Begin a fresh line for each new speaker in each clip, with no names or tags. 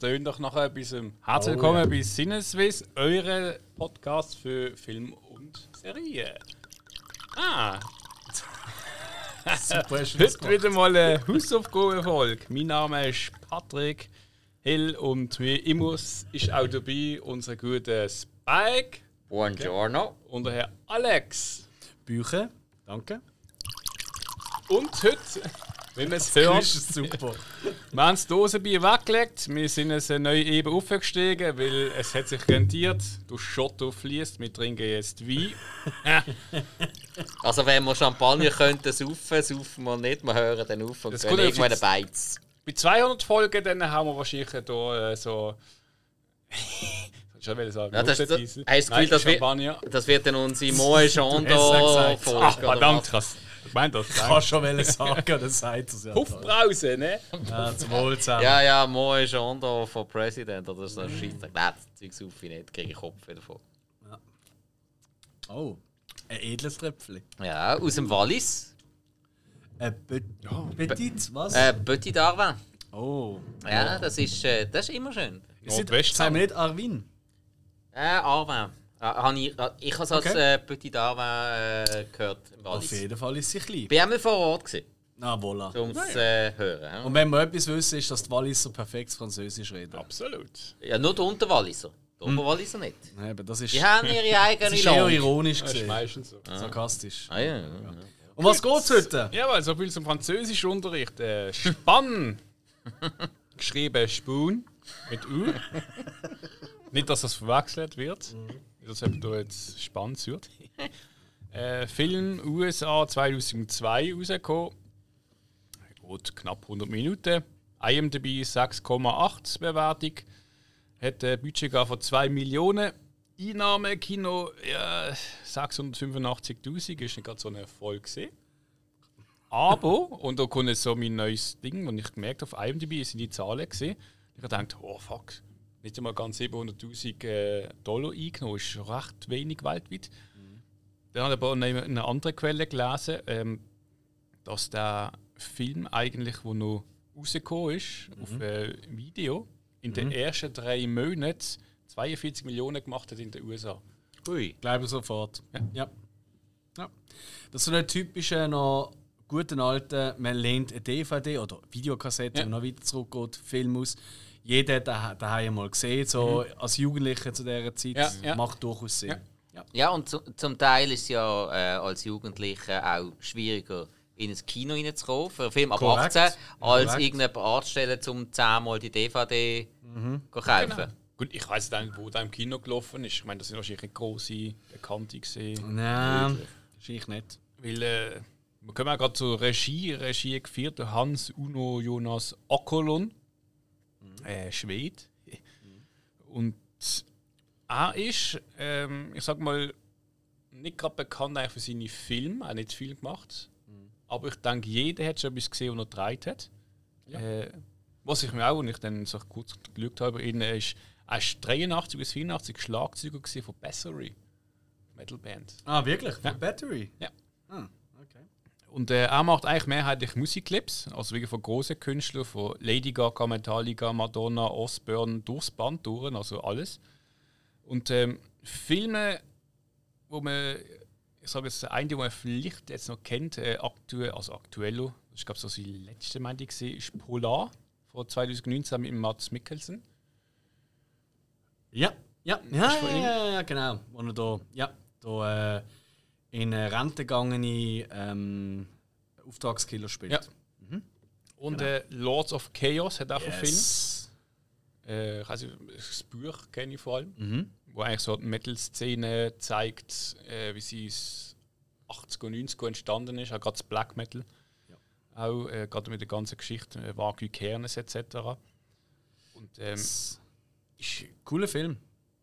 tönt doch nachher etwas. Herzlich willkommen bei Sinneswiss, eure Podcast für Film und Serien. Ah,
Super,
heute wieder mal eine Hausaufgabenfolge. Mein Name ist Patrick Hill und wie immer ist auch dabei unser guter Spike
Buongiorno.
und der Herr Alex.
Bücher, danke.
Und heute, wenn man es
Das
hört,
ist super.
Wir haben das Dosenbier weggelegt. Wir sind jetzt neu eben aufgestiegen, weil es hat sich rentiert. Du Schotto fließt. Wir trinken jetzt Wein.
Also wenn wir Champagner könnten saufen, saufen wir nicht, wir hören dann auf und
Das
gehen
kommt
irgendwann einen Beiz.
Bei 200 Folgen dann haben wir wahrscheinlich hier äh, so. ich schon will sagen.
Ja, das, das,
Luftdiesel.
das Gefühl, das wird, das wird dann unsere Moe
gesagt.
Folge.
Ach,
oder
verdammt, krass. Ich meine das.
Ich kann schon wollen sagen, dann sagt es ja.
Puffbrause, ne?
Ja, zum Wohl zusammen.
Ja, ja, Moe Jondo von President oder so ein Scheiß. Nein, das Zeug saufe ich nicht, kriege ich Kopf davon.
Oh, ein edles Tröpfchen.
Ja, aus dem Wallis.
Ein Pe Petit, was?
Äh, Petit d'Arvin.
oh.
Ja, das ist, äh, das ist immer schön.
Nordwest-
sagen wir nicht Arvin?
Äh, Arvin. Hab ich äh, ich habe es als
Okay.
äh, Petit d'Arvin äh, gehört im
Auf jeden Fall ist sie klein.
Bin einmal vor Ort gewesen,
Na, voilà.
um es äh, hören. ja.
Und wenn wir etwas wissen, ist, dass die Walliser perfekt Französisch reden.
Absolut.
Ja, nur der Unterwalliser. Der Oberwalliser nicht.
Eben, das ist,
Die haben ihre
das
eigene
ist eher ironisch
Das ist
gesehen.
meistens so.
Sarkastisch.
Ah, ja, ja.
Um was geht's heute?
Ja, weil so viel zum Französischunterricht. Äh, Spann. Geschrieben Spoon mit U. Nicht, dass das verwechselt wird. Nicht, dass jemand da jetzt spannend wird. äh, Film USA 2002 rausgekommen. Gut, knapp 100 Minuten. IMDb 6,8 Bewertung. Hat ein Budget von 2 Millionen. Einnahme Kino ja, 685.000 ist nicht gerade so ein Erfolg gesehen. Aber, und da kommt jetzt so mein neues Ding, und ich gemerkt auf IMDb sind die Zahlen gesehen. Ich habe gedacht, oh fuck, nicht einmal ganz 700.000 äh, Dollar eingenommen, ist schon recht wenig weltweit. Dann habe ich aber in einer in einer anderen Quelle gelesen, ähm, dass der Film eigentlich, der noch rausgekommen ist, auf äh, Video, in den ersten drei Monaten 42 Millionen gemacht hat in den USA.
Ui.
Glaube sofort. Ja. ja. Das ist so ein typischer, noch guten alten, man lehnt eine DVD oder Videokassette
Ja.
und noch weiter zurückgeht, Film aus. Jeder hat den daheim mal gesehen, so als Jugendlicher zu dieser Zeit.
Ja, ja.
Macht durchaus Sinn.
Ja.
Ja.
Ja, und zu, zum Teil ist es ja äh, als Jugendlicher auch schwieriger, in ein Kino reinzukommen, für einen Film ab
Korrekt.
18, als
Korrekt.
irgendjemand anzustellen, um 10 Mal die DVD
Mhm.
zu kaufen.
Genau. Gut, ich weiß nicht, wo der im Kino gelaufen ist. Ich meine, das sind wahrscheinlich nicht grosse Bekannte gesehen.
Nein, wahrscheinlich nicht.
Weil, äh, wir kommen auch gerade zur Regie. Regie geführt durch Hans Uno Jonas Okolon, äh, Schwede. Und er ist, ähm, ich sag mal, nicht gerade bekannt eigentlich für seine Filme, auch nicht viel gemacht. Aber ich denke, jeder hat schon etwas gesehen, was er getragen hat. Äh, was ich mir auch, und ich dann so kurz geschaut habe, ihn, er ist, er ist 83 bis 84 Schlagzeuger von Bessery. Metalband.
Ah, wirklich?
Ja.
Von Battery?
Ja.
Okay.
Und äh, er macht eigentlich mehrheitlich Musikclips, also wirklich von großen Künstlern, von Lady Gaga, Metallica, Madonna, Osbourne, durchs Band durch, also alles. Und ähm, Filme, wo man, ich sage jetzt, eine, den man vielleicht jetzt noch kennt, äh, aktuell, also aktuello, ich glaube, so die letzte, ich, gesehen, ist Polar von 2019 mit Mats Mikkelsen.
Ja, ja, ja, ja, ja, ja, genau. Wo er da, ja, da äh, in eine Rente gegangene ähm, Auftragskiller spielt.
Ja. Und äh, Lords of Chaos hat auch.
Yes.
Äh, ich weiß nicht, das Buch kenne ich vor allem.
Mhm.
wo eigentlich so die Metal-Szene zeigt, äh, wie sie es 80er und 90er entstanden ist, auch gerade das Black Metal. Auch äh, gerade mit der ganzen Geschichte, äh, Wagyu Kernes etc. Und ähm,
S-
ich,
Cooler Film.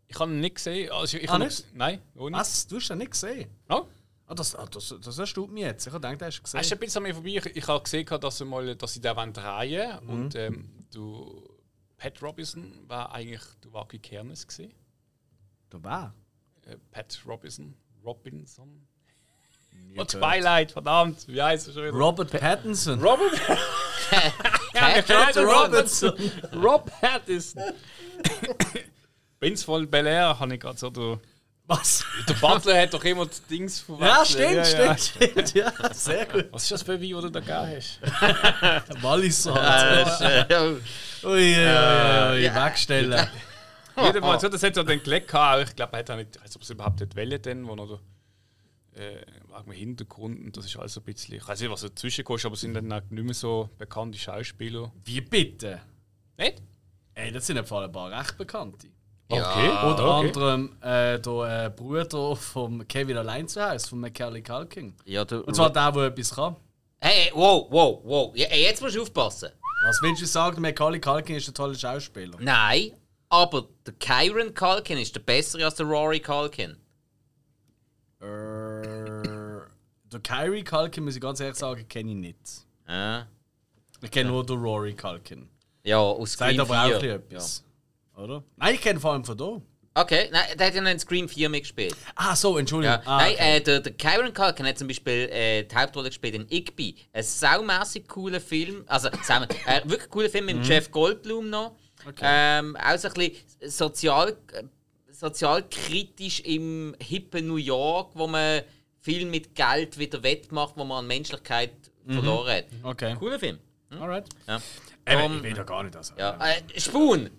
ich habe ihn nicht gesehen. Also ich,
Ah, nicht?
Nein, nicht.
Was? Du hast den nicht gesehen?
Oh,
Ah, das, ah, das, das erstaunt mich jetzt. Ich habe gedacht, du hast
ist
gesehen.
ein bisschen an mir vorbei. Ich, ich habe gesehen, dass, sie mal, dass sie den wollen drehen
Mhm.
Und ähm, du, Pat Robinson war eigentlich der Wagyu Kernes. Gewesen.
Da war.
Äh, Pat Robinson. Robinson. Und
gehört.
Twilight, verdammt. Wie heißt er schon wieder?
Robert Pattinson.
Robert?
Cat
Robinson. Rob Pattinson. Prinz von Bel Air habe ich gerade so. Der,
Was?
der Butler hat doch immer die Dings
Ja,
verwechselt.
stimmt,
Ja, ja.
stimmt, stimmt. Ja, sehr gut.
Was ist das für ein Wein, den du da gegeben hast?
Walliser.
Ja.
Ui, ui, ui, ui, wegstellen.
Jedenfalls, so, das hat er dann gelegt. gehabt. Ich glaube, er hat auch nicht, ich weiß nicht, ob es überhaupt nicht wollte, dann, wo er äh, wegen Hintergrund, und das ist alles so ein bisschen, ich weiß nicht, was dazwischen kostet, aber es sind dann auch nicht mehr so bekannte Schauspieler.
Wie bitte?
Nicht?
Ey, das sind im Fall ein paar recht bekannte.
Okay.
Unter
okay.
anderem äh, der äh, Bruder von Kevin allein zu Hause, von Macaulay Culkin.
Ja,
Und zwar der, der etwas kann.
hey, wow, wow, wow. Ja, jetzt musst du aufpassen.
Was willst du sagen? Macaulay Culkin ist ein toller Schauspieler.
Nein, aber der Kyron Culkin ist der bessere als der Rory Culkin.
Äh, der Kyrie Culkin, muss ich ganz ehrlich sagen, kenne ich nicht.
Ja,
Ich kenne nur den Rory Culkin.
ja aus
Sagt
Scream
aber auch
4.
ein bisschen etwas. Oder? Nein, ich kenne vor allem von da.
Okay, nein, der hat ja noch in Scream 4 mitgespielt.
Ah, so, Entschuldigung.
Ja.
Ah,
Nein,
okay.
äh, der, der Kyron Culkin hat zum Beispiel äh, die Hauptrolle gespielt in Igby. Ein saumässig cooler Film. Also, sau, äh, wirklich cooler Film mit Jeff Goldblum noch. Ähm, auch so ein bisschen sozial, sozialkritisch im hippen New York, wo man viel mit Geld wieder wettmacht, wo man an Menschlichkeit verloren hat.
Okay.
Cooler Film.
Alright.
Ja.
Eben,
Um,
ich will da gar nicht das.
ja. Äh, Spoon!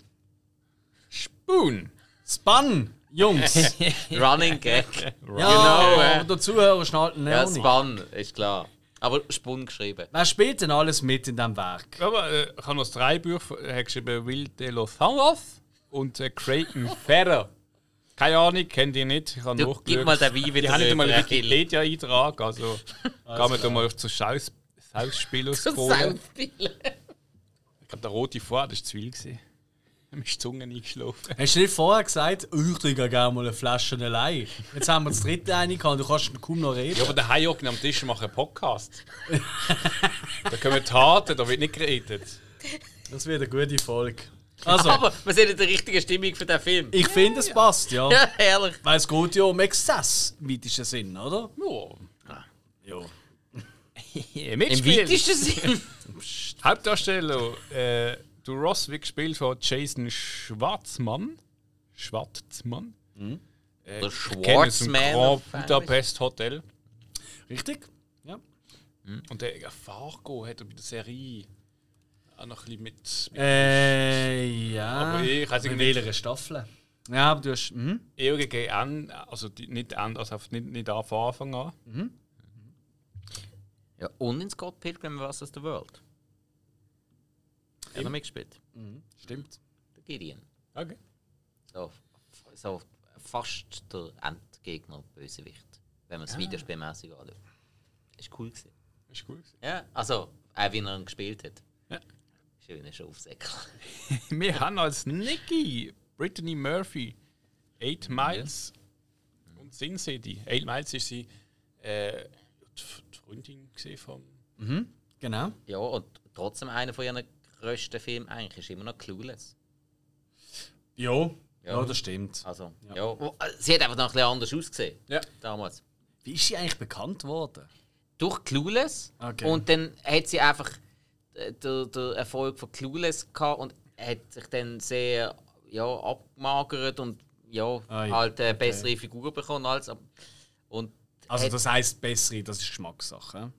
Spoon.
Spun, Jungs.
Running Gag.
ja,
Genau, äh.
aber der Zuhörer schnallt ihn
Ja,
auch nicht.
Spun, ist klar. Aber Spoon geschrieben.
Wer spielt denn alles mit in diesem Werk?
Aber äh, ich habe noch drei Bücher er hat geschrieben: Will de los Anlass und äh, Creighton Ferrer. Keine Ahnung, kennt ihr nicht. Ich habe nachgeschaut.
gib mal den Wein wieder
Die haben nicht einmal einen. Wikipedia-Eintrag. Also, kann man da mal auf zur Schaus Schauspieler scrollen. Ich glaube, der rote Vorder war zu viel. gewesen. Mir ist die Zunge eingeschlafen.
Hast du nicht vorher gesagt, oh, ich trinke gerne mal eine Flasche allein? Jetzt haben wir das dritte eine gehabt, du kannst kaum noch reden.
Ja, aber der Hayoken am Tisch macht einen Podcast. da kommen Taten, da wird nicht geredet.
Das wird eine gute Folge. Also,
Aber wir sind in der richtigen Stimmung für den Film.
ich finde, es passt, ja.
Ja, herrlich.
Weil es geht ja um Exzess im weitesten Sinn, oder?
Ja.
Ja.
Im
Mitspiel.
weitesten Sinn.
Hauptdarsteller, äh, du Ross wird gespielt von Jason Schwarzmann. Schwarzmann. Äh,
Der
ich kenne ihn aus dem
Schwarzman
Grand
auf
Budapest Hotel.
Richtig? Ja.
Und der äh, Fargo hat er bei der Serie auch noch ein bisschen mit. mit
Äh, ja.
Aber ich weiß
In
nicht.
welcher Staffel? Ja, aber du hast. Mhm.
eher gegen an, also die, nicht, an, also nicht, nicht von Anfang an.
Ja, und in Scott Pilgrim vs. The World. Hat noch mitgespielt.
Stimmt.
Der Gideon.
Okay.
So, so fast der Endgegner, Bösewicht. Wenn man es videospielmäßig anschaut. Ist cool gewesen.
Ist gut.
Ja, also, auch wie er ihn gespielt hat.
Ja.
Schöner Schafsäckel.
Wir haben als Nikki Brittany Murphy 8 Miles und Sin City. 8 Miles ist sie äh, die Freundin gesehen vom.
Genau.
Ja, und trotzdem einer von ihren grössten Filmen eigentlich ist immer noch Clueless.
Ja.
Ja.
Ja, das stimmt.
Also, ja. wo- äh, Sie hat einfach noch ein bisschen anders ausgesehen.
Ja.
Damals.
Wie ist sie eigentlich bekannt worden?
Durch Clueless.
Okay.
Und dann hat sie einfach äh, den, den Erfolg von Clueless gehabt und hat sich dann sehr ja, abgemagert und ja,
Ah, ja.
halt eine bessere Figur bekommen als. Und
Also, das heisst bessere, das ist Geschmackssache.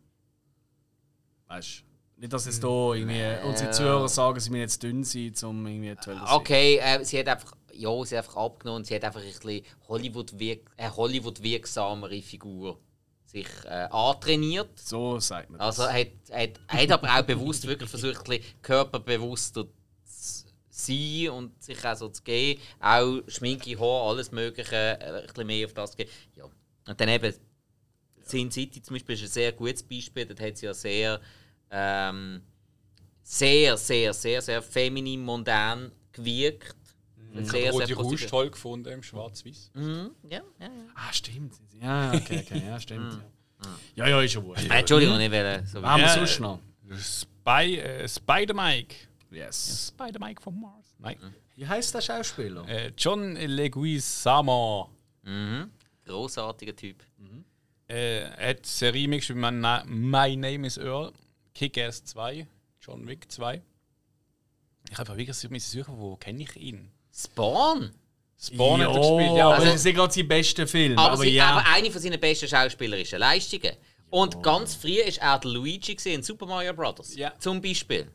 Weißt du? Nicht, dass jetzt hier irgendwie unsere Zuhörer sagen, sie müssen jetzt dünn sein, um irgendwie toll zu sein.
Okay, äh, sie hat einfach, ja, sie hat einfach abgenommen. Sie hat einfach ein bisschen Hollywood -wirk eine Hollywood-wirksamere Figur sich äh, antrainiert.
So sagt man das.
Also hat, hat, hat aber auch bewusst wirklich versucht, ein bisschen körperbewusster zu sein und sich auch so zu gehen. Auch Schminke, Haar, alles Mögliche, äh, ein bisschen mehr auf das gehen. Ja. Und dann eben Sin City zum Beispiel ist ein sehr gutes Beispiel. Dort hat sie ja sehr, ähm, sehr, sehr, sehr, sehr feminin, mondän gewirkt.
Ich
Sehr,
habe
sehr
die. Rust toll gefunden im Schwarz-Weiß.
Mhm, ja, ja, ja.
Ah, stimmt. Ja, okay, okay, ja, stimmt. ja. ja, ja, ist ja wurscht.
Äh, Entschuldigung, ich will so
Was haben wir
Ja.
sonst noch?
Spy, äh, Spider-Mike.
Yes.
Spider-Mike von Mars. Nein.
Wie heißt der Schauspieler?
Äh, John Leguizamo.
Mhm. Großartiger Typ.
Äh, er hat Serie mitgespielt, My, Na- My Name is Earl, Kick-Ass 2, John Wick 2. Ich habe wirklich suchen, suchen, wo kenne ich ihn?
Spawn?
Spawn hat er gespielt, ja.
aber
Also,
das ist nicht gerade sein bester Film.
Aber,
Aber,
sie,
ja.
aber eine von seinen besten schauspielerischen Leistungen. Und ganz früh war er der Luigi in Super Mario Bros.
Ja.
Zum Beispiel.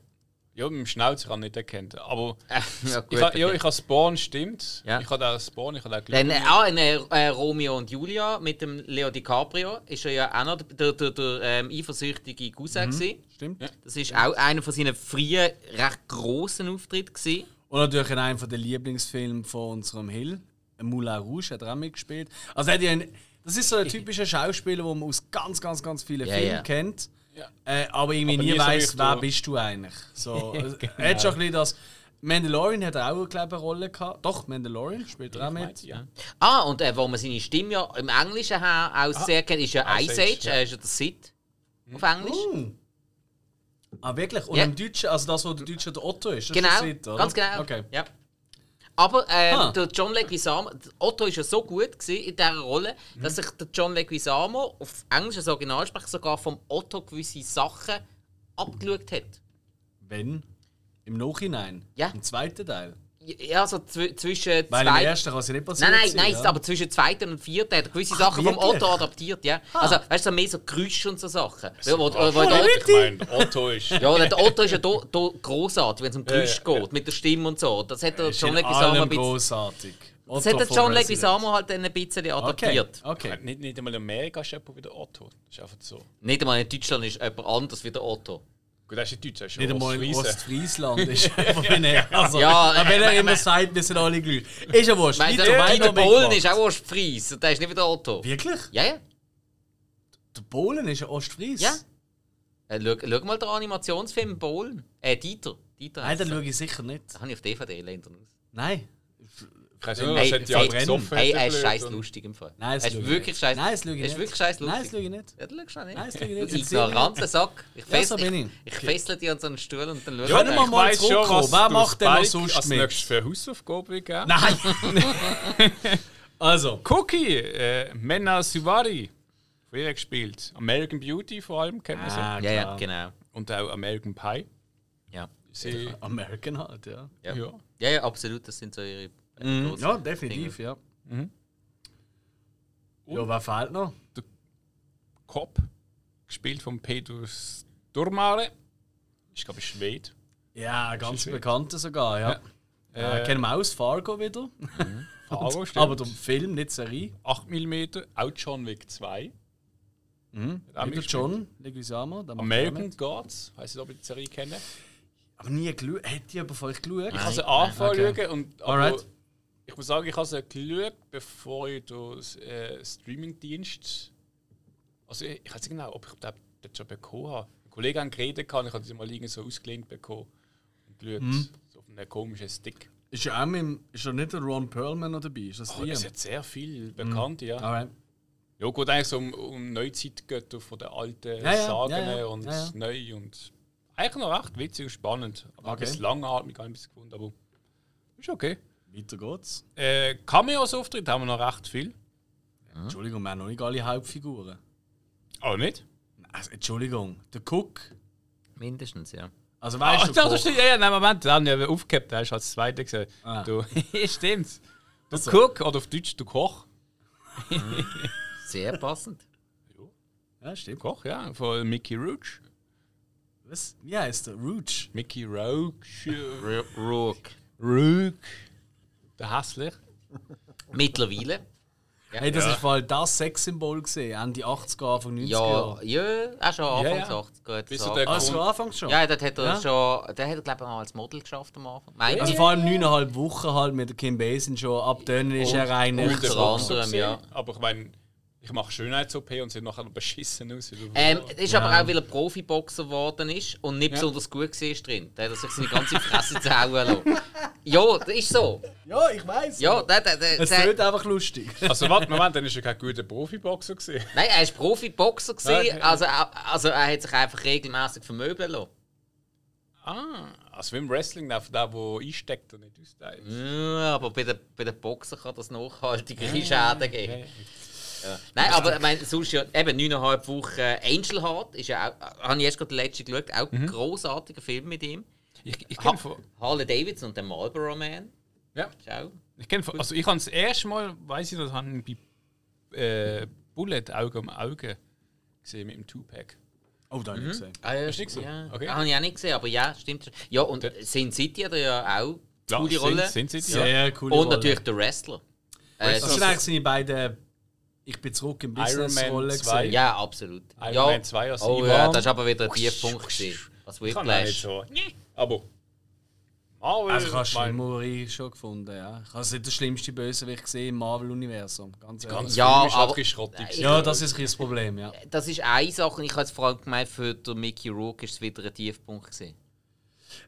Ja, mit dem Schnauzer kann ich nicht erkennen. Aber
Äh, ja, gut,
ich, ha, ja,
okay.
ich habe Spawn, stimmt.
Ja.
Ich habe auch Spawn, ich habe auch
Dann,
Glück.
äh, ah, in, äh, äh, Romeo und Julia mit dem Leo DiCaprio ist er ja auch noch der, der, der ähm, eifersüchtige Cousin. gewesen.
Stimmt.
Das ist auch einer von seinen frühen, recht grossen Auftritten. Gewesen.
Und natürlich in einem der Lieblingsfilme von unserem Hill, Moulin Rouge, hat er auch mitgespielt. Also er hat ja ein, das ist so ein typischer Schauspieler, den man aus ganz, ganz, ganz vielen
Ja,
Filmen
ja.
kennt.
Ja.
Äh, aber irgendwie
Aber
nie
nie so
weiß,
richtig
wer
so-
bist du eigentlich. So, Er hat schon ein bisschen das. Mandalorian hat er auch eine Rolle gehabt. Doch, Mandalorian spielt er auch mit.
Ja.
Ah, und äh, wo man seine Stimme ja im Englischen her auch sehr kennt, ist ja
Ice
Ice
Age,
Age.
ja.
Er ist ja der Sid auf Englisch.
Ah, wirklich? Und
Ja.
im Deutschen, also das, wo der Deutsche der Otto ist, das
Genau,
ist der Sid, oder?
ganz genau.
Okay.
Ja. Aber ähm,
Ah.
der John Leguizamo, Otto ist ja so gut gewesen in dieser Rolle,
Mhm.
dass sich der John Leguizamo auf Englisch als Originalsprecher sogar vom Otto gewisse Sachen abgeschaut hat.
Wenn? Im Nachhinein?
Ja.
Im zweiten Teil?
Ja, so zw zwischen
Weil im
zwei...
ersten kann es ja nicht passieren.
Nein, nein,
sein,
nein,
ja.
aber zwischen zweiten und vierten hat er gewisse
Ah,
Sachen vom
wirklich?
Otto adaptiert, ja. Also, weißt du, so mehr so Geräusche und so Sachen. Wo, wo, wo,
Ach,
wo der,
ich meine, Otto ist.
ja, der Otto ist ja do, do großartig, wenn es um Geräusche
Ja, ja,
geht, mit der Stimme und so. Das hat der
Ist
John
in
Leguizamo ein bisschen,
großartig.
das hat der John Leguizamo halt dann ein bisschen
Okay,
adaptiert.
okay.
Nicht, nicht einmal in Amerika ist jemand wie der Otto. Das ist einfach so.
Nicht einmal in Deutschland ist jemand anders wie der Otto.
Gut, das ist in Deutsch. Das ist
Nicht einmal in. Ostfriesland ist einfach er. Also,
Ja,
ja, wenn er
äh,
immer
äh,
sagt, wir sind alle gleich. Ist ja wurscht. Weiter,
der
mitgemacht.
Bohlen ist auch Ostfries und der ist nicht wie der Otto.
Wirklich?
Ja, ja.
Der Polen ist ein Ostfries?
Ja. Äh, schau, schau mal den Animationsfilm Bohlen. Äh, Dieter. Dieter
Nein, den schaue ich sicher nicht.
Das habe ich auf DVD lehnt er aus.
Nein.
Ich weiß nicht,
Hey,
was hat die
hey,
halt gesoffen.
Er ist scheiß lustig im Fall.
Nein, das
er
schaue
ist
ich
wirklich
nicht.
scheiß
Nein, das
Er ist
nicht.
wirklich scheiß
Nein, das
lustig.
schaue ich nicht.
Ja, du schaust auch nicht.
Nein, das ich
Du
nicht. Mich
ignoranter Sack. Ich,
Ja,
fess,
so bin
ich,
ich.
ich fessle dich an so einen Stuhl und dann schau
Ja,
Können wir
ich
mal
weiss schon,
zurückkommen.
was
Wer
du
macht denn noch sonst
als
mit?
nächstes für Hausaufgabe geben?
Nein! also,
Cookie, äh, Mena Suvari. Ihr gespielt. American Beauty vor allem kennen wir sie.
Ah,
Ja, ja,
klar.
genau.
Und auch American Pie.
Ja.
Sie,
American halt, ja.
Ja.
ja.
ja, ja, absolut. Das sind so ihre
Mhm. Ja, definitiv,
Dinge.
ja.
Mhm.
Ja, wer fehlt noch?
Cop. Gespielt von Pedro Stormare. Ich glaube, Schwede.
Ja, ganz bekannter sogar, ja. ja.
Äh,
kennen wir aus Fargo wieder.
Fargo, stimmt.
Aber der Film, nicht die Serie.
8 mm, auch John Wick 2.
Mhm. Wieder. John Leguizamo. der
American. Gods. Weiß nicht, ob ihr die Serie kennen.
Aber nie geschaut. Hätte ich aber vorher geschaut.
Ich habe sie
Nein,
angefangen
okay.
und aber
Alright.
Ich muss sagen, ich habe sie geschaut, bevor ich den äh, Streamingdienst. Also ich, ich weiß nicht genau, ob ich das das schon bekommen habe. Ein Kollege hat geredet, und ich habe sie mal irgendwie so ausgelehnt bekommen und geschaut.
Mhm.
So auf einem komischen Stick.
Ist ja auch mit, dem- ist ja nicht der Ron Perlman noch dabei? Ist das
Oh, es hat sehr viel bekannt, ja.
Alright.
Ja, geht eigentlich so um, um Neuzeitgötter von den alten
Ja, ja,
Sagen
ja,
und
ja,
neu und eigentlich noch recht witzig und spannend. Aber
Okay.
ein langatmig habe ich ein bisschen gefunden, aber ist okay.
Weiter geht's.
Äh, Cameos-Auftritt haben wir noch recht viel.
Entschuldigung, wir haben noch nicht alle Hauptfiguren.
Oh, nicht?
Also, Entschuldigung, der Cook.
Mindestens, ja.
Also
Ah,
weißt du,
das
Koch-
stimmt. Ja, ja, nein, Moment, da haben wir aufgehabt, da hast du als Zweiter gesagt.
Ah.
Du, stimmt's. Du
Also.
Cook oder auf Deutsch du Koch.
Sehr passend.
Ja, stimmt.
Koch, ja, von Mickey Roach.
Was? Wie heißt der? Rouge.
Mickey Roach. äh,
Rook.
Der hässlich.
Mittlerweile.
Hey, das
Ja.
ist voll das Sexsymbol gesehen, Ende 80er, Anfang 90er.
Ja, ja, auch schon Anfang
Ja, ja.
80 er
Bis
so.
er der-
Ah, so anfangs schon?
Ja, dort hat er
Ja.
schon, der hat er glaube ich mal als Model geschafft am Anfang. Meine
Also vor allem neuneinhalb Wochen halt mit der Kim Basinger schon. Ab dann ist er rein.
Unter anderem, ja.
Aber ich meine, ich mache Schönheits-OP und sehe nachher noch beschissen aus.
Ähm, das ist aber auch, weil er Profiboxer geworden ist und nicht
Ja.
besonders gut war drin. Da hat er sich seine ganze Fresse zerhauen lassen. Ja, das ist so.
Ja, ich weiß.
Ja, der, der, der,
Es wird einfach lustig.
Also warte, Moment, dann ist er kein guter Profiboxer gesehen.
Nein, er ist Profiboxer gewesen,
Okay.
also, also er hat sich einfach regelmäßig vermöbeln lassen.
Ah, also wie im Wrestling, der, der, der einsteckt und nicht austeilt.
Ja, aber bei den, bei den Boxern kann das nachhaltigere Schäden geben.
Okay.
Nein, aber ich meine, sonst ja eben 9,5 Wochen äh, Angel Heart ist ja auch, habe ich erst gerade den letzten geschaut, auch ein großartiger Film mit ihm.
Ich, ich
Ha
kenne von.
Harley Davidson und der Marlboro Man.
Ja.
Auch.
Ich kenn von also ich habe das erste Mal, weiß ich, das habe bei äh, Bullet Auge um Auge gesehen mit dem Tupac.
Oh, da habe ich gesehen.
Ah, ja,
Hast du nicht gesehen?
Ja.
Okay.
Habe ich auch nicht gesehen, aber ja, stimmt. schon. Ja, und Sin City hat er ja auch
Ja,
coole
Sin-
Rolle.
Sin City,
Sehr
ja.
coole
und
Rolle.
natürlich der Wrestler. Äh,
Das sind eigentlich seine beiden Ich bin zurück im
Iron
Business
Man
Rolle
2.
gesehen.
ja, absolut.
Iron
ja.
Man 2 als
Oh
Ivan.
ja, das ist aber wieder ein Tiefpunkt gewesen. Was
Ich kann auch nicht
Whiplash.
so. Aber. Marvel.
Also ich habe Shimori schon gefunden, ja. Ich habe es nicht der schlimmste Bösewicht gesehen im Marvel-Universum. Ganz ehrlich.
Ganz
Ja, aber-
abgeschrottet. gewesen.
ja, das ist ein bisschen das Problem, ja.
Das ist eine Sache. und Ich habe jetzt vor allem gemeint, für den Mickey Rourke ist es wieder ein Tiefpunkt gewesen.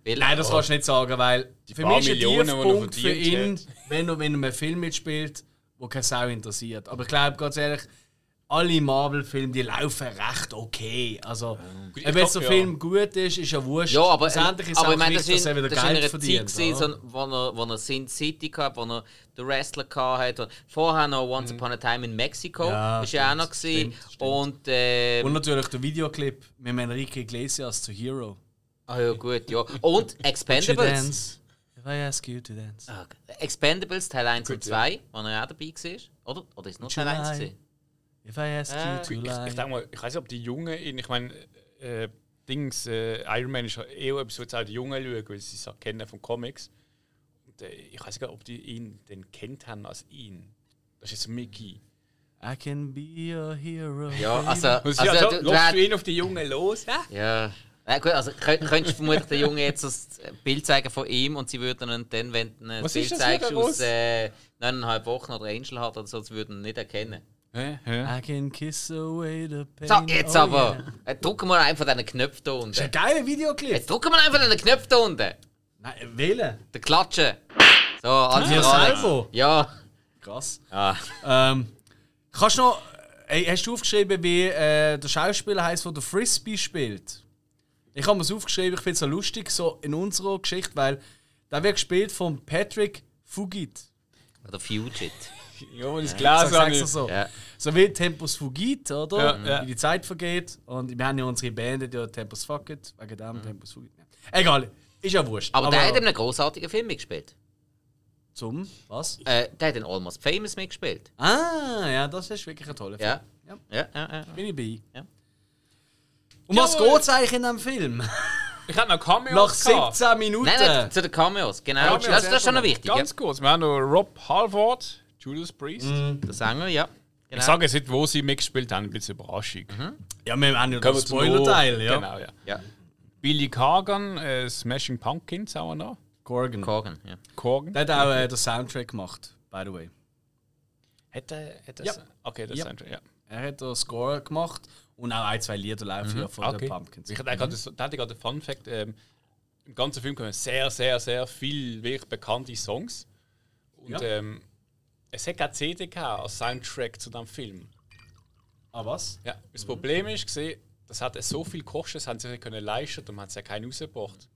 Weil,
Nein, das kannst du nicht sagen, weil für
paar
mich ist ein
Millionen, die
Tiefpunkt für ihn, wenn er, wenn er einen Film mitspielt, wo keine Sau interessiert. Aber ich glaube, ganz ehrlich, alle Marvel-Filme, die laufen recht okay. Also,
Ich
ob jetzt der
ja.
Film gut ist, ist ja wurscht.
Ja, aber,
ist
aber ich meine, das
wichtig,
ist
dass
in,
wieder
das
Geld verdient.
Zeit, gewesen, wo, er, wo er Sin City gehabt, wo er den Wrestler gehabt hat. Vorher noch Once Upon a Time in Mexico.
Mhm. Ja,
ist ja auch noch
stimmt.
Und, äh,
Und natürlich der Videoclip mit Enrique Iglesias zu Hero.
ah ja, gut, ja. Und Expendables.
If I ask you to dance.
Ah, Expendables Teil 1 und
Gut,
2, wo er auch dabei war. Oder? Oder ist es nur Teil 1
July.
gewesen?
If I ask
Äh,
you to
Ich,
lie.
ich denke mal, ich weiß nicht, ob die Jungen ihn, ich meine, äh, Dings, äh, Iron Man ist ja eher etwas, was auch die Jungen schauen, weil sie es auch kennen von Comics. Und äh, ich weiß nicht, ob die ihn denn kennt haben als ihn. Das ist jetzt Mickey.
I can be a hero.
Ja, also.
Und
also,
also,
du, du,
du ihn auf die Jungen los? Ja?
Ja. Ja, gut, also könnt- könntest du vermutlich den Jungen jetzt das Bild zeigen von ihm und sie würden ihn dann, wenn du ein
Was
Bild zeigst aus äh, neuneinhalb Wochen oder Angel hat oder so, sie würden ihn nicht erkennen.
Hä? Hä?
I can kiss away the pain.
So, jetzt
Oh,
aber!
yeah.
Äh, drücken wir einfach diesen Knopf da
Das ist
unten.
ein geiler Videoclip.
Jetzt drücken wir einfach diesen Knopf da unten!
Nein, wählen.
Der Klatschen! So, alles für Alex.
selber.
Ja.
Krass.
Ah.
Ähm, kannst du noch. Ey, hast du aufgeschrieben, wie äh, der Schauspieler heißt, der der Frisbee spielt? Ich habe mir es aufgeschrieben, ich finde es so lustig, so in unserer Geschichte, weil der wird gespielt von Patrick Fugit.
Oder Fugit.
Ja, und das
Sag,
Glas
sag's
an
so. so.
Ja.
So wie Tempus Fugit, oder?
Ja, ja.
Wie die Zeit vergeht. Und wir haben ja unsere Band, die ja Tempus Fucket, wegen dem Tempus Fugit. Ja. Egal, ist ja wurscht.
Aber, der hat in einem großartigen Film mitgespielt.
Zum, was?
Äh, der hat in Almost Famous mitgespielt.
Ah, ja, das ist wirklich ein toller Film.
Ja.
Ja.
Ja, ja, ja.
Bin ich bei.
Ja.
Um was
Jawohl.
geht es eigentlich in diesem Film?
Ich hatte noch Cameos.
Nach
gehabt.
17 Minuten.
Nein, nein, zu den Cameos, genau.
Cameos,
das, das ist schon noch wichtig. Ja.
Ganz kurz, wir haben noch Rob Halford, Judas Priest.
Der Sänger, ja. Genau.
Ich sage jetzt nicht, wo sie mitgespielt haben, ein bisschen Überraschung.
Ja, wir haben ja den
wir
Spoiler-Teil, ja.
Genau, ja.
Ja,
Billy Corgan, äh, Smashing Pumpkins auch noch.
Corgan.
Corgan, ja.
Corgan.
Der hat auch äh, den Soundtrack gemacht, by the way.
Hat er, hat er
Ja.
Okay, das
Ja.
Soundtrack, ja.
Er hat den Score gemacht und auch ein, zwei Lieder laufen ja von
Okay.
den Pumpkins.
Ich hatte ich gerade einen Fun Fact. Ähm, Im ganzen Film kommen sehr, sehr, sehr viele wirklich bekannte Songs. Und
Ja.
ähm, es hat keine CD gehabt als Soundtrack zu dem Film.
Ah, was?
Ja, das Problem ist, gesehen, das hat so viel gekostet, das haben sie nicht können leisten und man hat es ja keinen rausgebracht.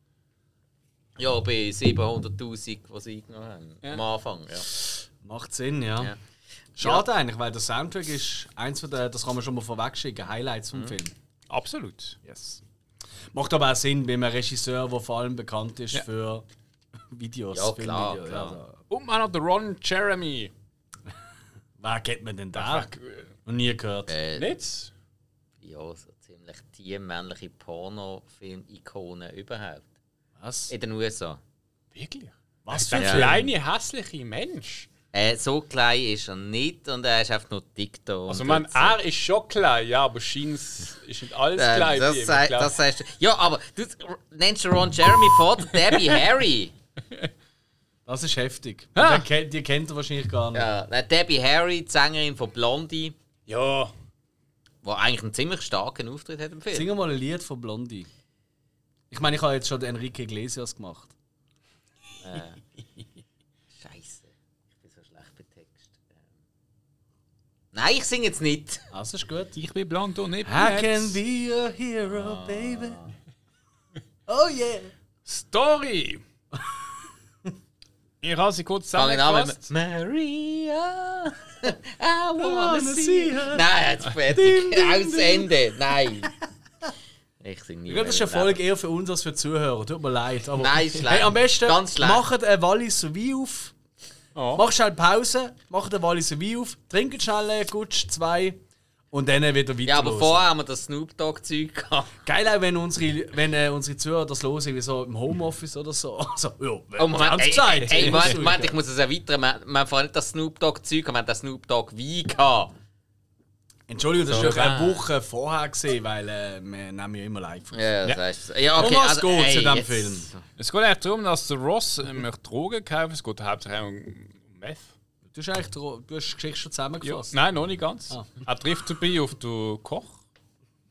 Ja, bei 700'000, die sie eingenommen haben.
Ja.
Am Anfang, ja.
Macht Sinn, ja.
Ja.
Schade eigentlich, weil der Soundtrack ist eins von den, das kann man schon mal vorweg schicken, Highlights
Mhm.
vom Film.
Absolut.
Yes. Macht aber auch Sinn bei einem Regisseur, der vor allem bekannt ist
Ja.
für Videos.
Ja, klar,
Filmvideos,
klar.
also,
Und man hat Ron Jeremy.
wer kennt man denn da? Noch nie gehört.
Äh,
nicht?
ja, so ziemlich die männliche Pornofilm-Ikone überhaupt.
Was?
In den USA.
Wirklich?
Was
Der
für
Ja.
ein Film?
kleine, hässliche Mensch.
Äh, so klein ist er nicht und er ist einfach nur dick da.
Also, man, er ist schon klein, ja, aber scheint ist nicht alles
Äh,
klein.
das, sei, das heißt, ja, aber du nennst Ron Jeremy vor der Debbie Harry.
Das ist heftig.
Ah.
Den kennt- Die kennt er wahrscheinlich gar nicht.
Ja, äh, Debbie Harry, die Sängerin von Blondie,
Ja,
die eigentlich einen ziemlich starken Auftritt hat im Film.
Sing mal ein Lied von Blondie. Ich meine, ich habe jetzt schon den Enrique Iglesias gemacht.
Scheiße, ich bin so schlecht bei Text. Ähm. Nein, ich singe jetzt nicht.
Also ist gut.
ich bin blond und nicht
I can be a hero, baby. Oh yeah.
Story! Ich habe sie kurz zusammengefasst.
Maria, I wanna see her. Nein, jetzt fertig. Aus Ende. Nein. Ich sing nie
Ich glaube, das ist eine. Folge eher für uns als für die Zuhörer. Tut mir leid. Aber
Nein, ist schlecht.
hey, am besten
Ganz
macht ein Wallis Wein auf.
Oh.
Macht schnell Pause, macht ein Wallis Wein auf, trinkt schnell einen Gutsch, zwei und dann wieder weiter.
Ja, aber vorher haben wir das Snoop Dogg-Zeug gehabt.
Geil auch, wenn unsere, wenn, äh, unsere Zuhörer das hören, wie so im Homeoffice oder so. Also, ja,
Oh, Moment, ey,
Zeit.
ey, Moment, ich muss es erweitern. Wir, wir haben vorhin nicht das Snoop Dogg-Zeug, wir haben das Snoop Dogg Wein gehabt.
Entschuldigung, das
So,
war doch eine
ja.
Woche vorher, gewesen, weil äh, wir nehmen ja immer live.
Ja, das
Ja.
heißt. Ja, okay,
Um was
also,
geht's
ey,
in diesem Film?
Es geht eigentlich darum, dass der Ross äh, möchte Drogen kaufen. Es geht hauptsächlich um Meth.
Du hast eigentlich du hast die Geschichte schon
Ja.
zusammengefasst.
Nein, noch nicht ganz.
Ah.
Er trifft dabei auf den Koch,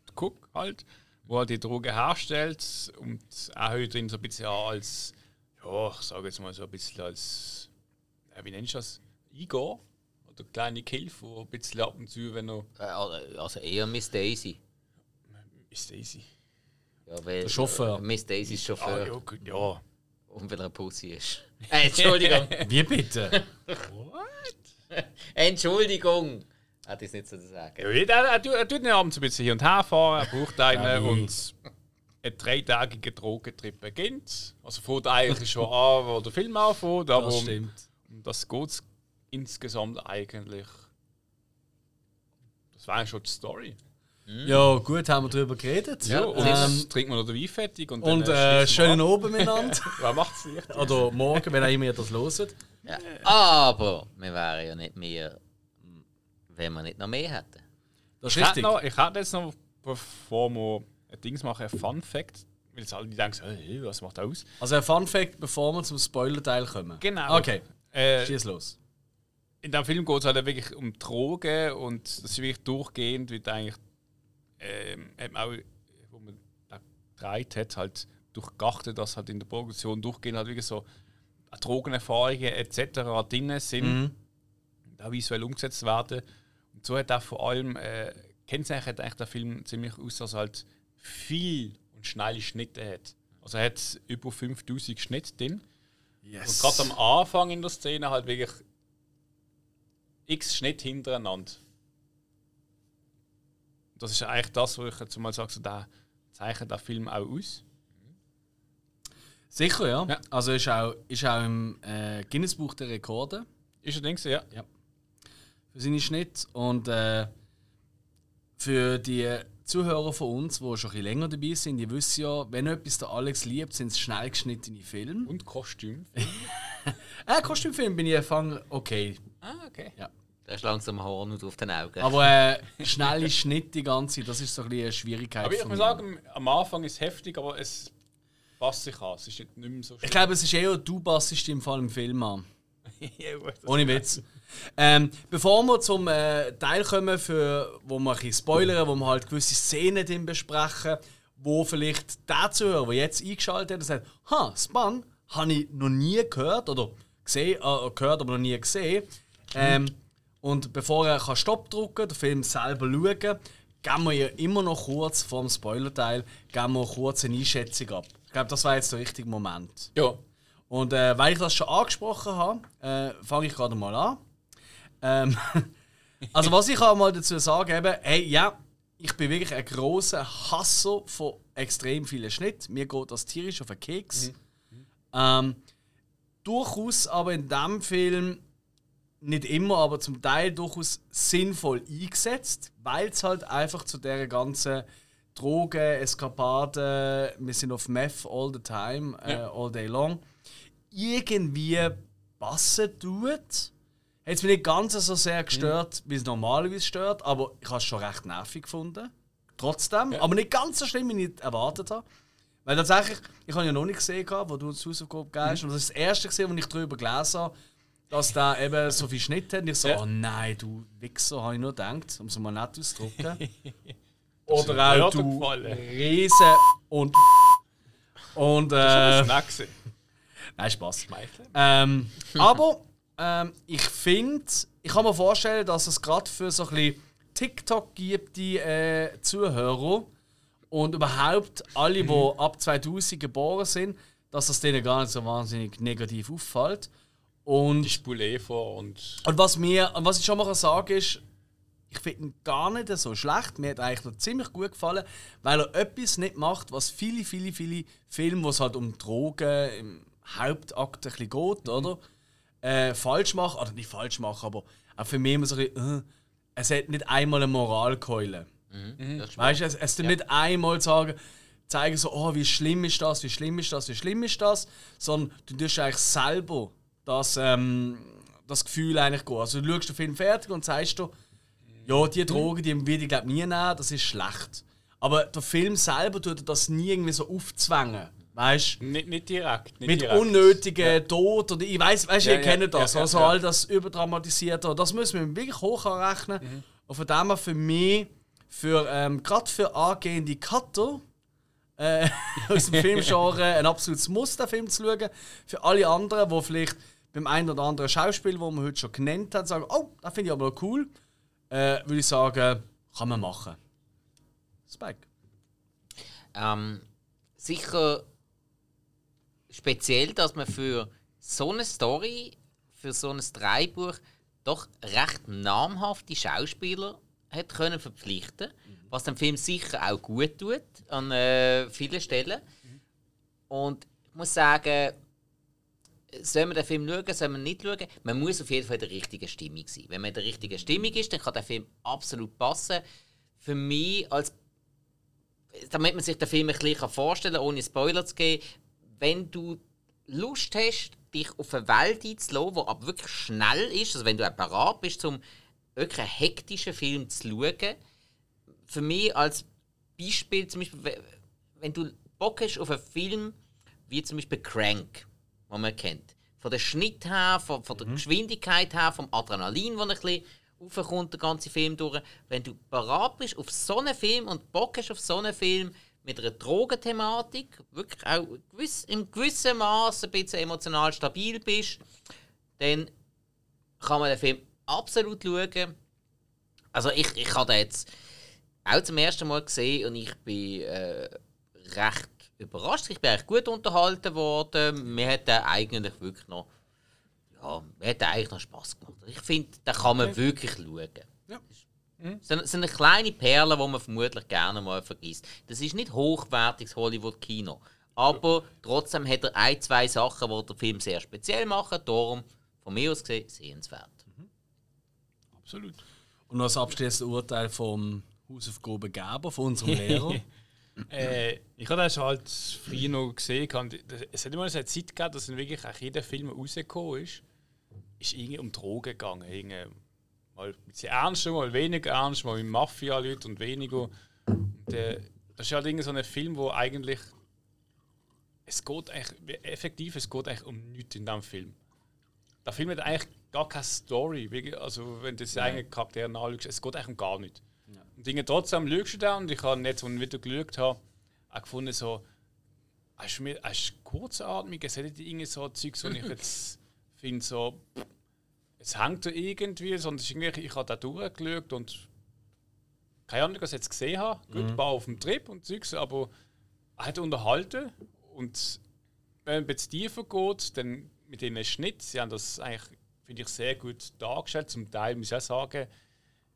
den Cook halt, wo er die Drogen herstellt und er hört ihn so ein bisschen als, ja, ich sage jetzt mal so ein bisschen als, ja, wie nennst du das? Igor? Oder kleine Hilfe, der ein bisschen ab und zu, wenn er.
Äh, Also eher Miss Daisy.
Ist easy.
Ja, weil,
Der Chauffeur.
äh, Miss Daisy ist
Ah,
Chauffeur.
ja, gut, ja.
Und weil er ein Pussy ist. Äh, Entschuldigung.
Wie bitte?
Entschuldigung. Hätte ich es nicht so zu sagen.
ja er, er, tut- er tut ihn abends ein bisschen hin und her fahren, er braucht einen und ein dreitägiger Drogentrip beginnt. Also fängt eigentlich schon an, wo der Film anfängt, aber
Das
um,
stimmt.
um das geht es insgesamt eigentlich. Das war eigentlich schon die Story.
Ja, gut, haben wir darüber geredet.
Ja, und
ähm,
jetzt trinkt man noch den Wein fertig und,
und
dann
äh,
wir
schönen
ab.
Abend miteinander.
Wer macht es nicht?
Oder morgen, wenn auch immer ihr das hört.
Ja. Aber wir wären ja nicht mehr, wenn wir nicht noch mehr hätten.
Das ist
Ich hätte,
richtig.
noch, ich hätte jetzt noch, bevor wir ein Dings machen, ein Fun Fact. Weil jetzt alle denken, hey, was macht das aus?
Also ein Fun Fact, bevor wir zum Spoiler-Teil kommen.
Genau.
Okay,
Äh,
schieß los.
In dem Film geht es halt wirklich um Drogen und das ist wirklich durchgehend, wird eigentlich ähm, hat man auch, wo man da gedreht hat, halt durchgeachtet, dass halt in der Produktion durchgehend halt wirklich so Drogenerfahrungen etc. drin sind,
Mhm.
da visuell umgesetzt werden. Und so hat auch vor allem, äh, kennzeichnet eigentlich der Film ziemlich aus, dass er halt viel und schnelle Schnitte hat. Also er hat über 5000 Schnitte drin. Und
Yes.
gerade am Anfang in der Szene halt wirklich x Schnitt hintereinander. Das ist eigentlich das, wo ich jetzt mal sage, so, da zeichnet der Film auch aus.
Sicher, ja.
Ja.
Also ist auch, ist auch im äh, Guinness-Buch der Rekorde
Ist er denkst du, ja.
für seine Schnitt. Und äh, für die Zuhörer von uns, die schon ein bisschen länger dabei sind, die wissen ja, wenn etwas der Alex liebt, sind es schnell geschnittene Filme.
Und Kostüm.
Äh, Kostümfilm bin ich Anfang okay.
ah, okay.
Da ist langsam Horn auf den Augen.
Aber äh, schnelle Schnitte die ganze Zeit, das ist so ein bisschen eine Schwierigkeit.
Aber ich muss sagen, am Anfang ist es heftig, aber es passt sich an. Es ist nicht mehr so
Ich glaube, es ist eher du passest im Fall im Film an.
Ja, gut, das-
Ohne Witz. Ähm, bevor wir zum äh, Teil kommen, für, wo wir ein bisschen spoilern, wo wir halt gewisse Szenen drin besprechen, wo vielleicht der Zuhörer, der jetzt eingeschaltet hat, sagt, ha, Span, habe ich noch nie gehört oder gesehen, äh, gehört, aber noch nie gesehen. Ähm, und bevor er kann Stopp drücken den Film selber schauen, geben wir ja immer noch kurz vor dem Spoiler-Teil geben wir kurz eine Einschätzung ab. Ich glaube, das war jetzt der richtige Moment.
Ja.
Und äh, weil ich das schon angesprochen habe, äh, fange ich gerade mal an. Ähm, also was ich kann mal dazu sagen, eben, hey, ja, ich bin wirklich ein großer Hasser von extrem vielen Schnitten. Mir geht das tierisch auf den Keks. Ähm, durchaus aber in diesem Film nicht immer, aber zum Teil durchaus sinnvoll eingesetzt, weil es halt einfach zu der ganzen Drogen, Eskapaden, wir sind auf Meth all the time, äh, all day long, irgendwie passen tut. Hat es mich nicht ganz so sehr gestört, wie es normalerweise stört, aber ich habe es schon recht nervig gefunden. Trotzdem, aber nicht ganz so schlimm, wie ich erwartet habe. Weil tatsächlich, ich habe ja noch nicht gesehen, wo du uns Hausaufgabe gegeben hast. Und das ist das erste gesehen, wo ich darüber gelesen habe, dass der eben so viel Schnitt hat. Und ich so,
Ja.
oh nein, du Wichser, habe ich nur gedacht, um es mal nett auszudrücken. Oder auch du. Riesen und. Und.
Das
Äh,
war ein Snack.
Nein, Spaß. Ähm, aber ähm, ich finde, ich kann mir vorstellen, dass es gerade für so ein bisschen TikTok gibt, die äh, Zuhörer und überhaupt alle, die ab 2000 geboren sind, dass das denen gar nicht so wahnsinnig negativ auffällt. Und,
Die spule eh vor und.
und was, mir, und was ich schon mal sagen kann, ist, ich finde ihn gar nicht so schlecht. Mir hat eigentlich noch ziemlich gut gefallen, weil er etwas nicht macht, was viele, viele, viele Filme, wo es halt um Drogen Hauptakt ein bisschen geht, oder? Äh, falsch machen, oder nicht falsch machen, aber auch für mich immer so ein bisschen, äh, es hat nicht einmal eine Moralkeule.
Das ist
Weißt du, es, es tut nicht einmal sagen, zeigen so, oh, wie schlimm ist das, wie schlimm ist das, wie schlimm ist das, sondern du tust eigentlich selber das, ähm, das Gefühl eigentlich gehen. Also du schaust den Film fertig und sagst du, ja, die Drogen, die würde ich glaube nie nehmen, das ist schlecht. Aber der Film selber tut dir das nie irgendwie so aufzwängen. Weißt du?
Nicht, nicht direkt. Nicht
Mit
direkt.
unnötigen Tod oder ich weiß, weißt du,
Ja,
ihr
ja,
kennt das,
ja, ja,
also
ja.
all das überdramatisierte, das müssen wir wirklich hoch anrechnen.
Mhm.
Und von dem her für mich, für, ähm, gerade für angehende Cutter äh, aus dem Filmgenre, ein absolutes Muss, den Film zu schauen. Für alle anderen, die vielleicht beim einen oder anderen Schauspiel, das man heute schon genannt hat, sagen, oh, das finde ich aber noch cool, äh, würde ich sagen, kann man machen. Spike.
Ähm, sicher speziell, dass man für so eine Story, für so ein Dreibuch doch recht namhafte Schauspieler hat können verpflichten, was dem Film sicher auch gut tut an äh, vielen Stellen. Und ich muss sagen, soll man den Film schauen, soll man nicht schauen? Man muss auf jeden Fall in der richtigen Stimmung sein. Wenn man in der richtigen Stimmung ist, dann kann der Film absolut passen. Für mich als damit man sich den Film ein bisschen vorstellen kann, ohne Spoiler zu geben, wenn du Lust hast, dich auf eine Welt einzulassen, die aber wirklich schnell ist, also wenn du bereit bist, um wirklich einen hektischen Film zu schauen, für mich als Beispiel, zum Beispiel, we- wenn du Bock hast auf einen Film wie zum Beispiel Crank, den man kennt, von der Schnitt her, von, von der Geschwindigkeit her, vom Adrenalin, das ein bisschen raufkommt, der ganze Film durch. Wenn du bereit bist auf so einen Film und Bock hast auf so einen Film mit einer Drogenthematik, wirklich auch gewiss, im gewissen Maß ein bisschen emotional stabil bist, dann kann man den Film absolut schauen. Also ich, ich habe den jetzt auch zum ersten Mal gesehen und ich bin äh, recht überrascht. Ich bin eigentlich gut unterhalten worden. Mir hat der eigentlich wirklich noch ja, mir hat eigentlich noch Spaß gemacht. Ich finde, da kann man wirklich schauen.
Ja.
Es sind, sind eine kleine Perle, die man vermutlich gerne mal vergisst. Das ist nicht hochwertiges Hollywood-Kino. Aber trotzdem hat er ein, zwei Sachen, die den Film sehr speziell machen. Darum, von mir aus gesehen, sehenswert.
Absolut.
Und noch das abschließende Urteil vom Hausaufgaben Geber, von unserem Lehrer.
Äh, ich habe das halt früher noch gesehen. Es hat immer so eine Zeit gegeben, dass wirklich auch jeder Film rausgekommen ist. Ist irgendwie um Drogen gegangen. Irgendwie mal ein bisschen ernster, mal weniger ernst, mal mit Mafia-Leuten und weniger. Und, äh, das ist halt irgendwie so ein Film, wo eigentlich. Es geht eigentlich. Effektiv, es geht eigentlich um nichts in diesem Film. Der Film hat eigentlich gar keine Story. Also, wenn du die eigenen Charaktere anschaust, es geht eigentlich um gar nichts. Und Dinge trotzdem schaust du da und ich habe jetzt, als ich wieder geschaut habe, auch gefunden, so, hast du mir hast du kurzatmig, es hätte irgendwie so Zeugs, wo ich jetzt finde, so, es hängt da irgendwie, sondern irgendwie, ich habe da durchgeschaut und keine Ahnung, was ich jetzt gesehen habe. Gut, war auf dem Trip und Zeugs, aber er hat unterhalten und wenn man bisschen tiefer geht, dann mit den Schnitt, sie haben das eigentlich, finde ich, sehr gut dargestellt. Zum Teil muss ich auch sagen,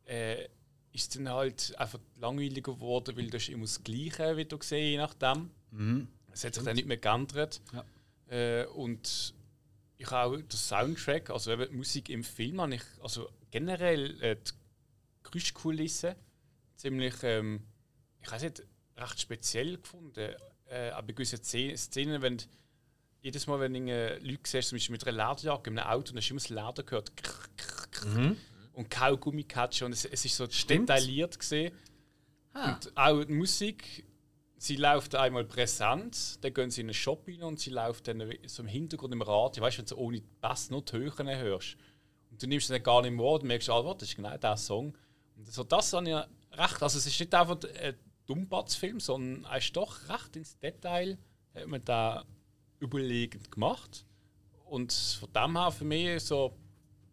äh, ist es dann halt einfach langweiliger geworden, weil das ist immer das Gleiche, wie du gesehen je nachdem. Es hat sich dann nicht mehr geändert.
Ja.
Äh, und ich habe auch den Soundtrack, also eben die Musik im Film, habe ich, also generell äh, die Geräuschkulisse ziemlich, ähm, ich weiß nicht, recht speziell gefunden. Äh, aber gewissen Szenen, wenn du- jedes Mal, wenn du äh, Leute siehst, zum Beispiel mit einer Lederjacke in einem Auto, dann hast du immer das Leder gehört. Krr, krr, krr. Und Kaugummi catchen. Und es, es ist so
Stimmt.
detailliert gesehen. Und auch die Musik, sie läuft einmal präsent, dann gehen sie in einen Shop rein und sie läuft dann so im Hintergrund im Radio. Weißt du, wenn du ohne Bass nur die Höhen hörst. Und du nimmst dann gar nicht mehr wahr, du merkst, ah, das ist genau der Song. Und so das habe ich recht. Also, es ist nicht einfach ein Dummbatzfilm, sondern er ist doch recht ins Detail, hat man da überlegend gemacht. Und von dem her für mich so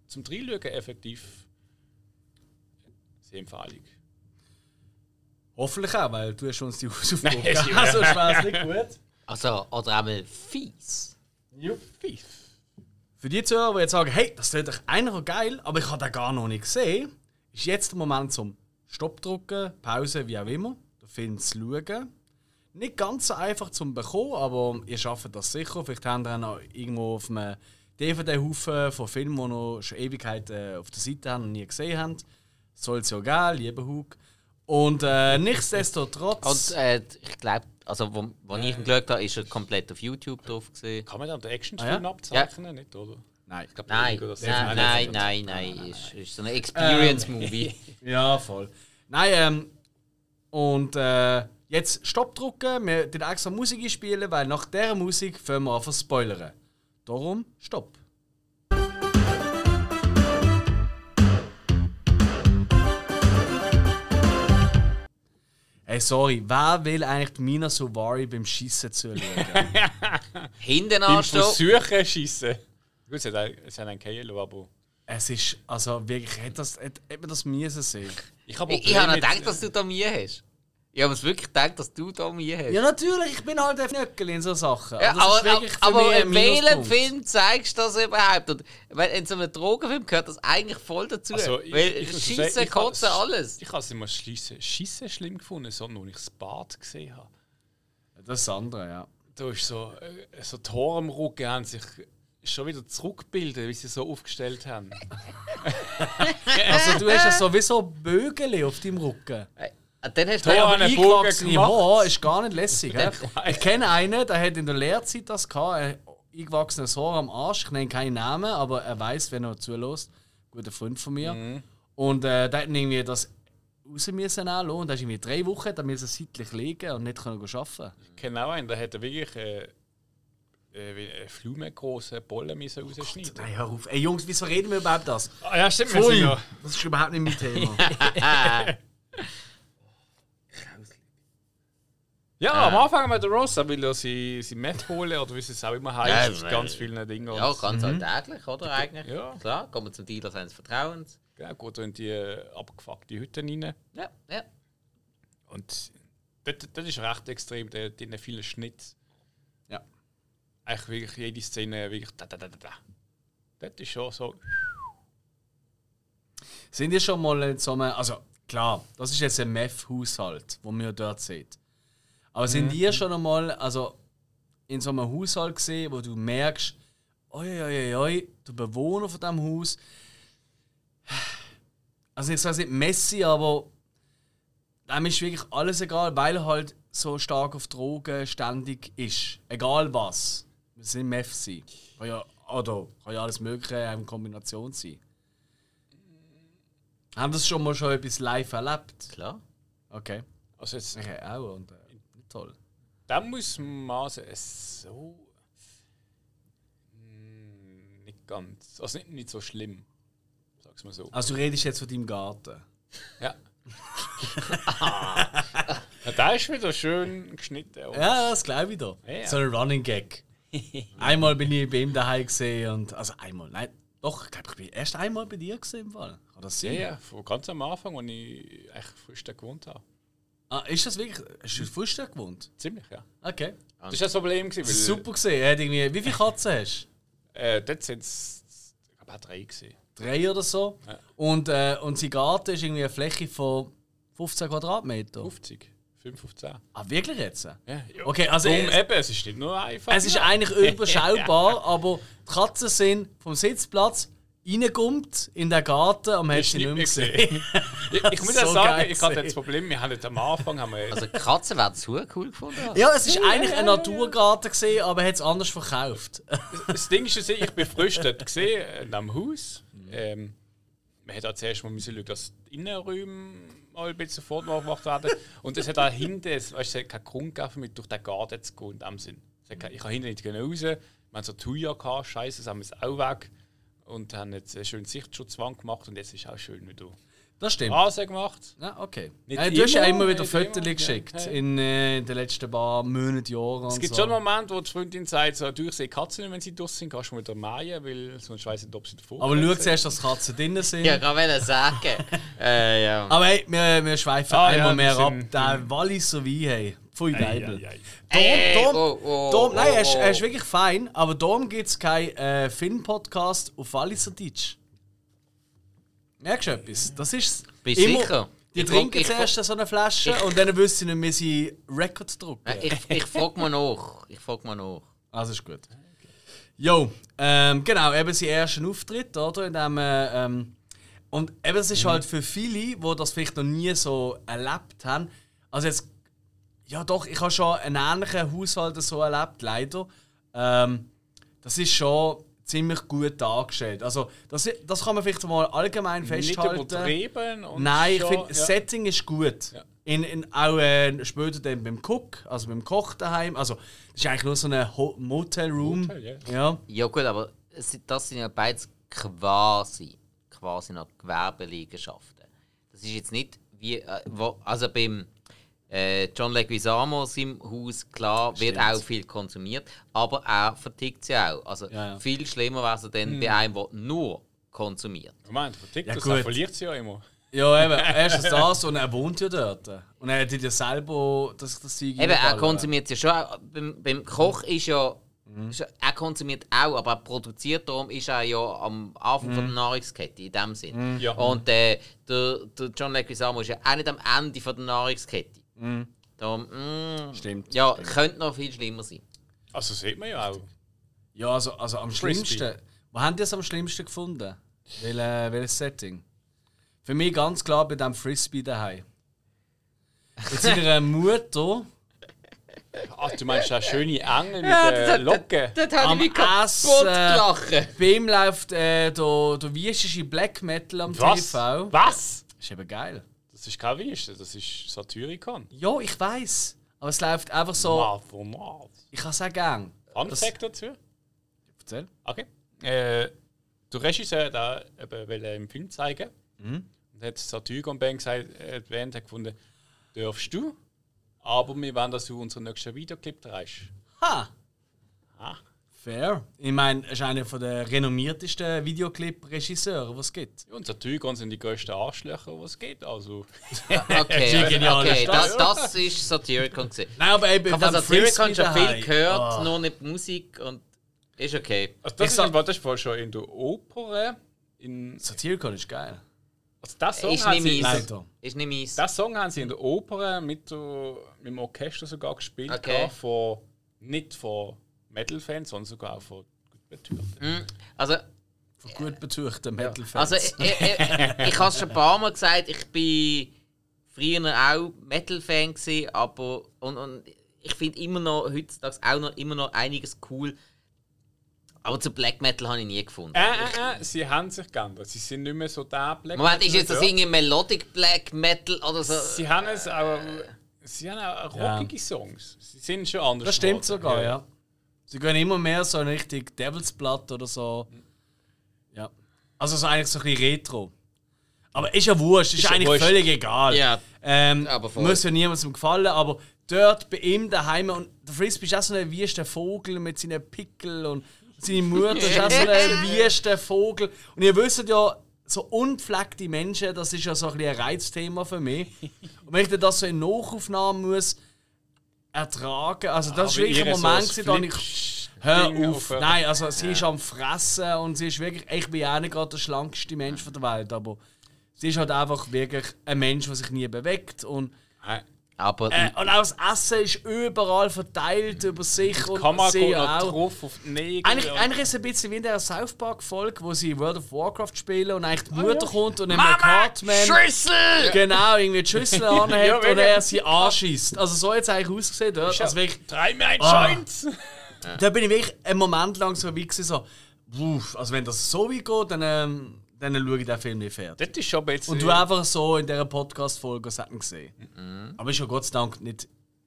zum Dreilügen effektiv sehr empfehlig.
Hoffentlich auch, weil du hast uns die Hausaufgaben gegeben. Also es nicht gut.
Also, oder einmal fies.
Ja, fies.
Für die Zuhörer, die jetzt sagen, hey, das ist doch eigentlich geil, aber ich habe den gar noch nicht gesehen, ist jetzt der Moment zum Stopp drücken, Pause, wie auch immer, den Film zu schauen. Nicht ganz so einfach zum bekommen, aber ihr schafft das sicher. Vielleicht habt ihr noch irgendwo auf einem DVD-Haufen von Filmen, die noch schon Ewigkeiten auf der Seite haben und nie gesehen haben. Soll es ja geben, lieber Hug. Und äh, nichtsdestotrotz.
Und äh, ich glaube, also wo, wo ich ihn geschaut habe, ist er komplett auf YouTube drauf gesehen.
Kann man dann den Actionfilm
Ah, ja?
abzeichnen? Nicht, oder?
Nein.
Ich glaub,
Nein,
Lego, das-
nein, nein, nein, nein, ist, ist so ein Experience-Movie.
Ja, voll. Nein, ähm, und äh, jetzt Stopp drücken, wir den extra Musik einspielen, weil nach dieser Musik fangen wir an zu spoilern. Darum Stopp. Hey, sorry, wer will eigentlich die Mina Suvari beim Schießen zuschauen?
Hinten
Beim
anstehen.
Versuchen schießen. Gut, es hat ein- es hat einen KL, aber.
es ist, also wirklich, hätte, das, hätte, hätte man das müssen sehen.
Ich habe
Ich, noch gedacht, dass du da Mühe hast. Ich habe es wirklich gedacht, dass du da Mühe hast.
Ja, natürlich, ich bin halt ein Nöckel in so Sachen.
Ja,
ist
aber, aber in welchem. Film zeigst du das überhaupt? Und weil in so einem Drogenfilm gehört das eigentlich voll dazu.
Also, ich-
weil
ich muss
Schießen,
sagen, ich
Kotzen, alles.
Ich habe es immer schließen, Schießen schlimm gefunden, sondern als ich das Bad gesehen habe.
Das andere, ja.
Da ist so, äh, so die Haare am Rücken haben sich schon wieder zurückgebildet, wie sie so aufgestellt haben.
Also du hast ja sowieso Bögele auf deinem Rücken.
Äh, Dann hast du
an einen Bogen gemacht.
Haar ist gar nicht lässig. hä? Ich kenne einen, der hat in der Lehrzeit das gehabt, ein eingewachsenes Haar am Arsch. Ich nenne keinen Namen, aber er weiß, wenn er zulässt. Guter Freund von mir.
Mhm.
Und äh, der hat irgendwie das raus müssen anlassen. und da ist irgendwie drei Wochen, da müssen seitlich liegen und nicht können arbeiten.
Ich kenne auch einen, der hätte wirklich äh, äh, wie eine flumengroße Bollen müssen rausschneiden
Nein, hör auf. Ey Jungs, wieso reden wir überhaupt das?
Ah, ja, stimmt,
das ist überhaupt nicht mein Thema.
Ja, am Anfang mit der Rosa will er sie, sie Meth holen oder wie sie es auch immer heißt,
Ja,
aus ganz vielen Dingen.
Ja,
Und-
ganz alltäglich, oder eigentlich?
Ja.
Klar, kommen zum Dealer seines Vertrauens.
Genau, geht in die äh, abgefuckte Hütte rein.
Ja, ja.
Und das, das ist recht extrem, der hat viele Schnitt.
Ja.
Eigentlich wirklich jede Szene wirklich da, da, da, da, da. Das ist schon so.
Sind ihr schon mal in so einem. Also, klar, das ist jetzt ein Meth-Haushalt, wo man ja dort sieht. Aber sind ihr schon einmal also, in so einem Haushalt gesehen, wo du merkst, oi, oi, oi, oi, der Bewohner von diesem Haus. Also, ich sage nicht Messi, aber. Dem ist wirklich alles egal, weil er halt so stark auf Drogen ständig ist. Egal was. Es sind sein. Kann ja, oder kann ja alles Mögliche in Kombination sein. Haben das schon mal schon etwas live erlebt?
Klar.
Okay.
Also jetzt,
Ich auch und äh.
Da muss man sagen, es so. Hm, Nicht ganz. Also nicht, nicht so schlimm. Sag's mal so.
Also du redest jetzt von deinem Garten.
Ja. ja, da ist wieder schön geschnitten.
Ja, das glaube ich da.
Ja.
So ein Running Gag. einmal bin ich bei ihm daheim gesehen und also einmal, nein, doch, ich glaube, ich bin erst einmal bei dir gesehen im Fall. Kann das
Ja,
sein?
ja, von ganz am Anfang, als ich echt frisch da gewohnt habe.
Ah, ist das wirklich? Hast du in Frühstück gewohnt?
Ziemlich, ja.
Okay.
Das war das Problem. Gewesen, weil,
super gesehen. Hat irgendwie, wie viele Katzen hast
Äh, dort sind es, ich glaube, auch drei gesehen.
du? Drei oder so.
Ja.
Und, äh, und sein Garten ist irgendwie eine Fläche von 15 Quadratmeter.
50, 5 auf 10.
Ah, wirklich jetzt?
Ja, ja.
Okay, also
Darum
es-
eben, es ist nicht nur einfach.
Es ist eigentlich überschaubar, aber die Katzen sind vom Sitzplatz reingummt in den Garten und man hat sie nicht mehr gesehen.
ich, ich muss
So
ja sagen, ich hatte das Problem, wir haben jetzt am Anfang haben wir,
Also Katzen werden es cool gefunden.
Ja, es ist eigentlich ein Naturgarten gesehen, aber er hat es anders verkauft.
das Ding ist, ja, ich bin frisch dort gesehen, äh, am Haus. Ähm, man hätte auch zuerst mal müssen schauen, dass die Innenräume mal ein bisschen fortgemacht werden. Und es hat auch hinten, es, weißt, es hat keinen Grund gegeben, mit durch den Garten zu gehen, in dem Sinn. Es Ich kann hinten nicht raus. Wir haben so Thuja gehabt, scheiße, das haben wir jetzt auch weg. Und haben jetzt einen schönen Sichtschutzwand gemacht und jetzt ist auch schön wieder
Das stimmt.
Rasen gemacht.
Ja, okay.
Nicht
Äh, du hast ja
immer,
immer wieder Fotos
immer,
geschickt
ja,
in, äh, in den letzten paar Monaten, Jahren.
Es gibt
so.
schon einen Moment, wo die Freundin sagt, so, du, ich sehe Katzen nicht, wenn sie draußen sind, kannst du wieder mähen, weil sonst weiss ich nicht, ob sie davor
Aber schau zuerst, dass die Katzen drinnen sind.
Ja, ich wollte sagen. äh, ja.
Aber hey, wir, wir schweifen
Ah,
einmal
ja,
mehr ab. Der Walliser Wein, hey. Pfui
Ei,
Deibel.
ei, ei.
Ey,
Dom,
oh,
Dom, nein, er ist,
oh,
er ist wirklich fein, aber darum gibt es keinen äh, Film-Podcast auf Walliser Deutsch. Merkst du etwas? Das ist
Bist du sicher?
Die
Ich
trinken zuerst so eine Flasche
ich-
und dann wissen sie nicht, wie sie Records drucken.
Ich, ich frage mal nach. Ich frage mal nach.
Also ist gut. Jo, ähm, genau, eben sein ersten Auftritt, oder? In dem, äh, ähm, und eben, es ist halt für viele, die das vielleicht noch nie so erlebt haben. Also jetzt, ja doch, ich habe schon einen ähnlichen Haushalt so erlebt, leider. Ähm, das ist schon ziemlich gut dargestellt. Also das, das kann man vielleicht mal allgemein
Nicht
festhalten.
übertrieben. Und
Nein, ich finde, das
ja.
Setting ist gut.
Ja.
In, in, auch äh, später dann beim Cook, also beim Koch daheim. Also, das ist eigentlich nur so ein Ho Motel-Room.
Motel,
ja.
Ja gut, aber das sind ja beides quasi, quasi noch Gewerbeliegenschaften. Das ist jetzt nicht wie, äh, wo, also beim äh, John Leguizamo seinem Haus, klar, wird
Stimmt.
auch viel konsumiert, aber er vertickt sie auch. Also
Ja, ja.
viel schlimmer wäre es dann bei einem, der nur konsumiert.
Moment, vertickt
Ja,
das, er verliert sie ja immer.
Ja, eben. Erstens das und er wohnt ja dort. Und er hat ja selber das, das Sieg
Eben, er konsumiert sie schon. auch. Beim, beim Koch ist ja. Ist, ja- er konsumiert auch, aber er produziert darum ist er ja am Anfang von der Nahrungskette in dem Sinn.
Ja.
Und äh, der, der John Leguizamo ist ja auch nicht am Ende von der Nahrungskette. Darum, mm,
Stimmt.
Ja, könnte noch viel schlimmer sein.
Also sieht man ja auch.
Ja, also, also am
Frisbee.
schlimmsten. Wo haben die es am schlimmsten gefunden? Wel, welches Setting? Für mich ganz klar bei dem Frisbee daheim. Mit seiner Mutter
Ach, du meinst der schöne Engel mit
Ja,
der
das-
Locke?
Das hat
Am
mich kaputt
Essen.
gelacht.
Bei ihm läuft äh, der, der wiesische Black Metal am
Was?
TV.
Was?
ist eben geil.
Das ist kein Wüste, das ist Satyricon.
Ja, ich weiß. Aber es läuft einfach so.
Mother.
Ich kann es auch gern.
Fun
Das-
Fact dazu?
Erzähl.
Okay. Äh, der Regisseur hat da eben wollte im Film zeigen.
Mhm.
Und hat Satyricon Band gesagt, äh, Band hat gefunden, darfst du, aber wir wollen, dass du unseren nächsten Videoclip drehst.
Ha!
Ah.
Fair. Ich meine, er ist einer der renommiertesten Videoclip-Regisseure, die es gibt.
Ja, und Satyricon sind die grössten Arschlöcher, was es geht. Also,
Okay, okay das, das ist Satyricon gesehen.
Nein, aber eben
Ich habe von Satyricon schon viel gehört,
Ah.
nur nicht Musik und ist okay.
also das,
Ich
ist,
sag-
das voll schon in der Oper. In,
Satyricon ist geil.
also das, Song
Ist
haben
nicht
sie,
nicht meins.
das Song haben sie in der Oper mit, der, mit dem Orchester sogar gespielt.
Okay.
gehabt, Von, nicht von Metal-Fans, sondern sogar auch von Betörten.
Hm, Also,
Von gut betuchten Metal-Fans.
also ich, ich, ich, ich habe es schon ein paar Mal gesagt, ich bin früher auch Metal-Fan gewesen, aber und, und ich finde immer noch, heutzutage auch noch immer noch einiges cool. Aber zu Black Metal habe ich nie gefunden.
Äh, äh, äh, sie haben sich geändert. Sie sind nicht mehr so der Black
Moment, ist jetzt das
Ja.
irgendwie Melodic Black Metal oder so?
Sie haben es auch. Sie haben auch
Ja.
rockige Songs. Sie sind schon anders.
das stimmt
geworden.
sogar, ja. Sie gehen immer mehr so in Richtung Devil's Blood oder so. Ja. Also so eigentlich so ein bisschen Retro. Aber ist ja wurscht, ist,
Ist ja
eigentlich
wurscht.
völlig egal.
Ja.
Ähm,
Aber voll.
muss ja niemandem gefallen, aber dort bei ihm daheim und der Frisbee ist auch so ein wüster Vogel mit seinen Pickeln und seine Mutter ist auch so ein wüster Vogel. Und ihr wisst ja, so unpflegte Menschen, das ist ja so ein, bisschen ein Reizthema für mich. Und wenn ich das so in Nachaufnahmen muss ertragen, also das ist
Aber
wirklich ein
so
Moment, gewesen, da ich Hör auf!
auf-
Nein, also sie ist am Fressen und sie ist wirklich. Ich bin ja auch nicht gerade der schlankste Mensch von der Welt, aber sie ist halt einfach wirklich ein Mensch, der sich nie bewegt. Und,
Aber
äh, und auch das Essen ist überall verteilt über sich und
Kamera
sie auch.
drauf auf die Nägel.
Eigentlich,
und-
eigentlich ist es ein bisschen wie in der South Park-Folge, wo sie World of Warcraft spielen und eigentlich die
Ah,
Mutter kommt und einem Cartman
Schlüssel!
genau irgendwie die Schüssel anhat
Ja,
und er sie anschießt. Also so hat es eigentlich ausgesehen dort. Also wirklich,
Drei mir ein
Ah.
Joint!
da bin ich wirklich einen Moment lang so wie gewesen, so, wuff, also wenn das so weit geht, dann, ähm, dann schaue ich den Film nicht fertig.
Das ist schon ein bisschen.
Und du einfach so in dieser Podcast-Folge Sachen gesehen. Aber ist ja Gott sei Dank nicht,